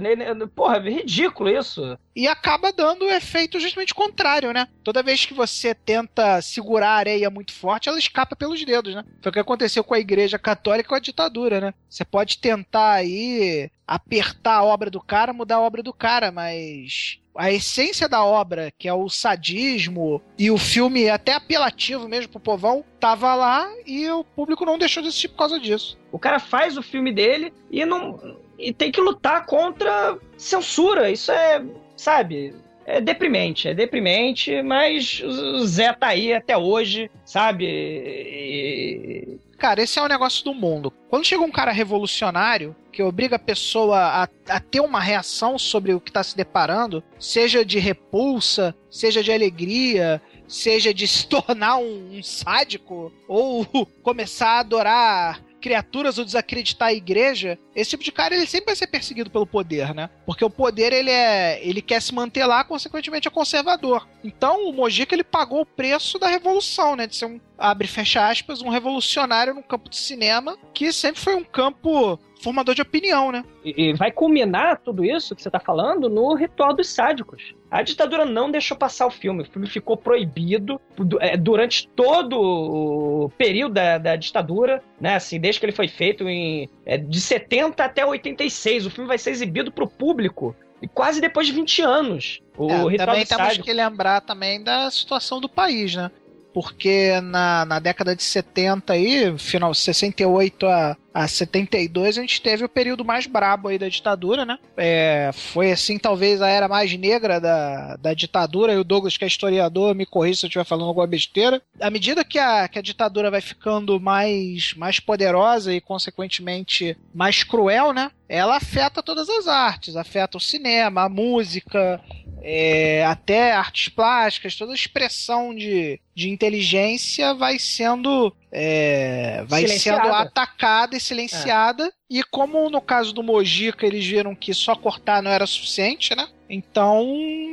Porra, é ridículo isso. E acaba dando o efeito justamente contrário, né? Toda vez que você tenta segurar a areia muito forte, ela escapa pelos dedos, né? Foi o que aconteceu com a Igreja Católica e com a ditadura, né? Você pode tentar aí apertar a obra do cara, mudar a obra do cara, mas a essência da obra, que é o sadismo e o filme até apelativo mesmo pro povão, tava lá e o público não deixou de assistir por causa disso. O cara faz o filme dele e não. E tem que lutar contra censura. Isso é. Sabe? É deprimente, é deprimente, mas o Zé tá aí até hoje, sabe? E- Cara, esse é o negócio do mundo. Quando chega um cara revolucionário que obriga a pessoa a, a ter uma reação sobre o que está se deparando, seja de repulsa, seja de alegria, seja de se tornar um, um sádico ou começar a adorar criaturas ou desacreditar a igreja, esse tipo de cara ele sempre vai ser perseguido pelo poder, né? Porque o poder ele é, ele quer se manter lá, consequentemente é conservador. Então o Mojica ele pagou o preço da revolução, né? De ser um abre fecha aspas, um revolucionário no campo de cinema, que sempre foi um campo formador de opinião, né? E, e vai culminar tudo isso que você tá falando no Ritual dos Sádicos. A ditadura não deixou passar o filme. O filme ficou proibido é, durante todo o período da, da ditadura, né? Assim, desde que ele foi feito em é, de 70 até 86. O filme vai ser exibido pro público e quase depois de 20 anos. O É, Ritual também dos temos Sádicos. que lembrar também da situação do país, né? Porque na, na década de 70 aí, final 68 a, a 72, a gente teve o período mais brabo aí da ditadura, né? É, foi assim, talvez a era mais negra da, da ditadura, e o Douglas, que é historiador, me corrija se eu estiver falando alguma besteira. À medida que a, que a ditadura vai ficando mais, mais poderosa e, consequentemente, mais cruel, né? Ela afeta todas as artes, afeta o cinema, a música, é, até artes plásticas, toda expressão de, de inteligência vai sendo é, vai Silenciada. sendo atacada e silenciada. E como no caso do Mojica eles viram que só cortar não era suficiente, né? Então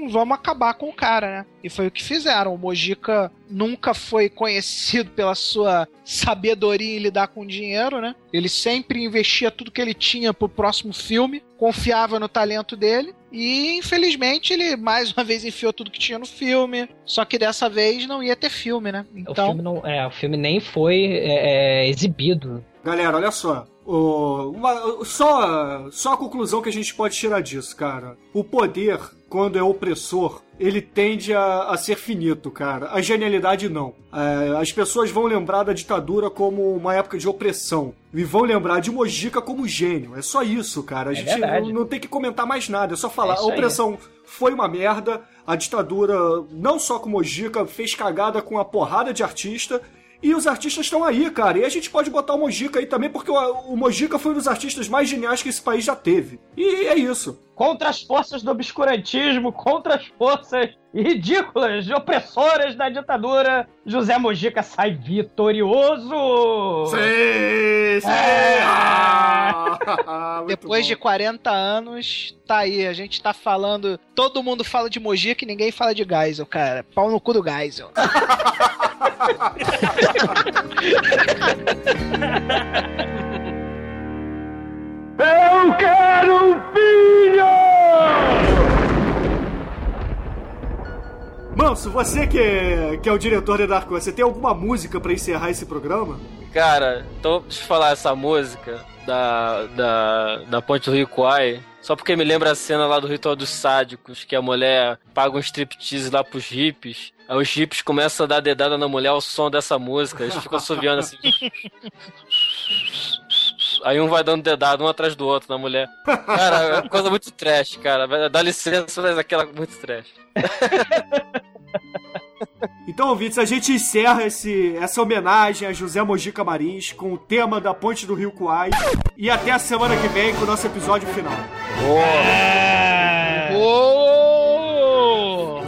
vamos acabar com o cara, né? E foi o que fizeram. O Mojica nunca foi conhecido pela sua sabedoria em lidar com dinheiro, né? Ele sempre investia tudo que ele tinha pro próximo filme, confiava no talento dele. E infelizmente ele mais uma vez enfiou tudo que tinha no filme. Só que dessa vez não ia ter filme, né? O Então. filme, não, é, o filme nem foi é, é, exibido. Galera, olha só. Uma- só, só a conclusão que a gente pode tirar disso, cara. O poder, quando é opressor, ele tende a, a ser finito, cara. A genialidade não. É, as pessoas vão lembrar da ditadura como uma época de opressão. E vão lembrar de Mojica como gênio. É só isso, cara. A É gente não, não tem que comentar mais nada. É só falar. É a isso aí. opressão foi uma merda. A ditadura, não só com Mojica, fez cagada com a porrada de artista. E os artistas estão aí, cara. E a gente pode botar o Mojica aí também, porque o, o Mojica foi um dos artistas mais geniais que esse país já teve. E é isso. Contra as forças do obscurantismo, contra as forças ridículas, opressoras da ditadura, José Mojica sai vitorioso! Sim, sim. É. Ah, muito Depois bom. de 40 anos, tá aí. A gente tá falando. Todo mundo fala de Mojica e ninguém fala de Geisel, cara. Pau no cu do Geisel. Eu quero um filho! Manso, você que é, que é o diretor da Dark Horse, você tem alguma música pra encerrar esse programa? Cara, então, deixa eu falar essa música da, da, da Ponte do Rio Kwai. Só porque me lembra a cena lá do Ritual dos Sádicos, que a mulher paga um striptease lá pros hippies. Aí os hippies começam a dar dedada na mulher ao som dessa música. Eles ficam assoviando assim. Aí um vai dando dedada um atrás do outro na mulher. Cara, é uma coisa muito trash, cara. Dá licença, mas aquela muito trash. Então, ouvintes, a gente encerra esse, essa homenagem a José Mojica Marins com o tema da Ponte do Rio Kuai. E até a semana que vem com o nosso episódio final.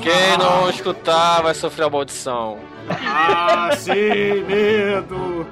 Quem não escutar vai sofrer a maldição. Ah, sim, medo!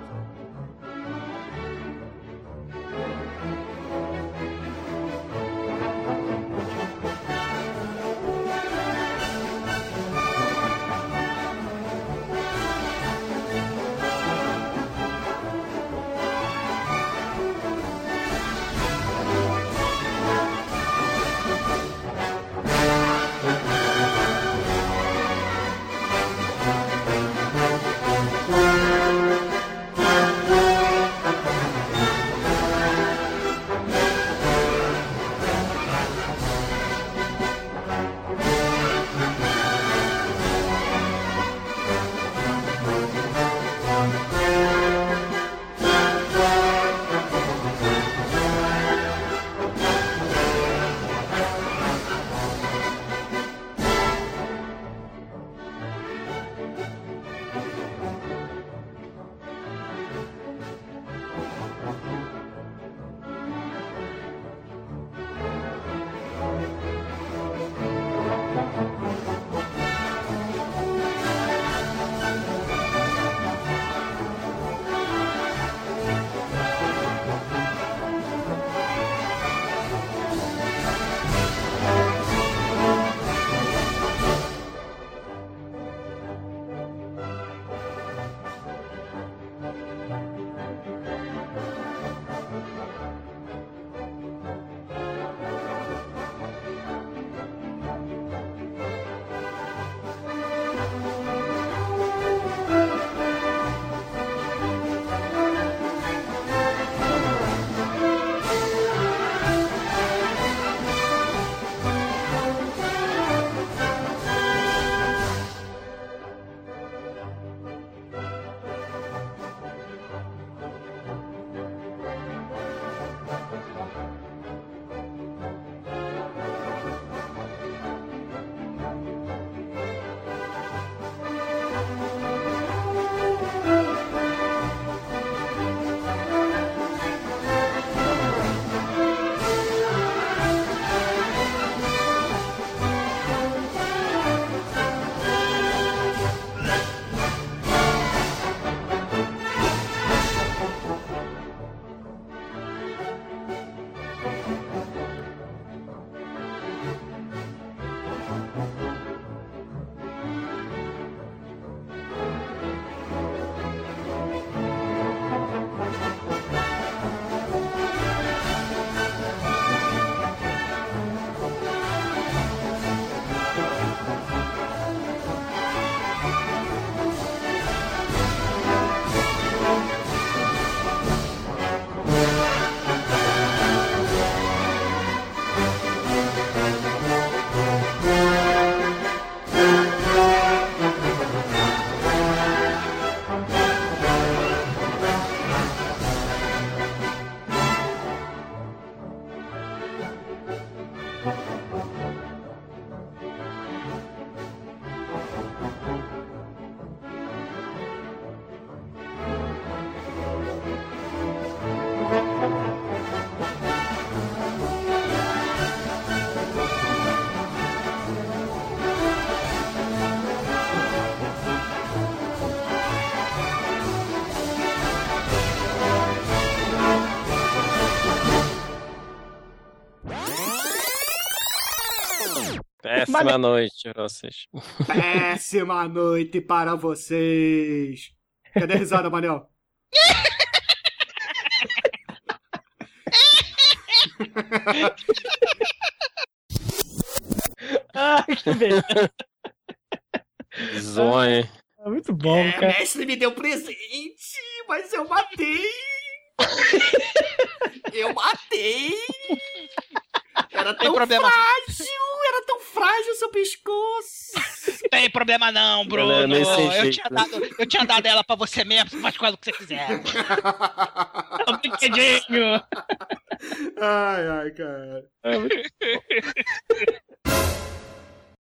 Péssima noite pra vocês. Péssima noite para vocês. Cadê a risada, Manel? Ah, que beleza. Zonho. É muito bom, É, cara. mestre me deu presente, mas eu matei. eu matei. Era Tem tão problema. frágil, era tão frágil o seu pescoço. Tem problema não, Bruno. É sem Eu jeito, tinha, né? dado, eu tinha dado ela pra você mesmo, você faz com ela o que você quiser. É um brinquedinho. Ai, ai, cara.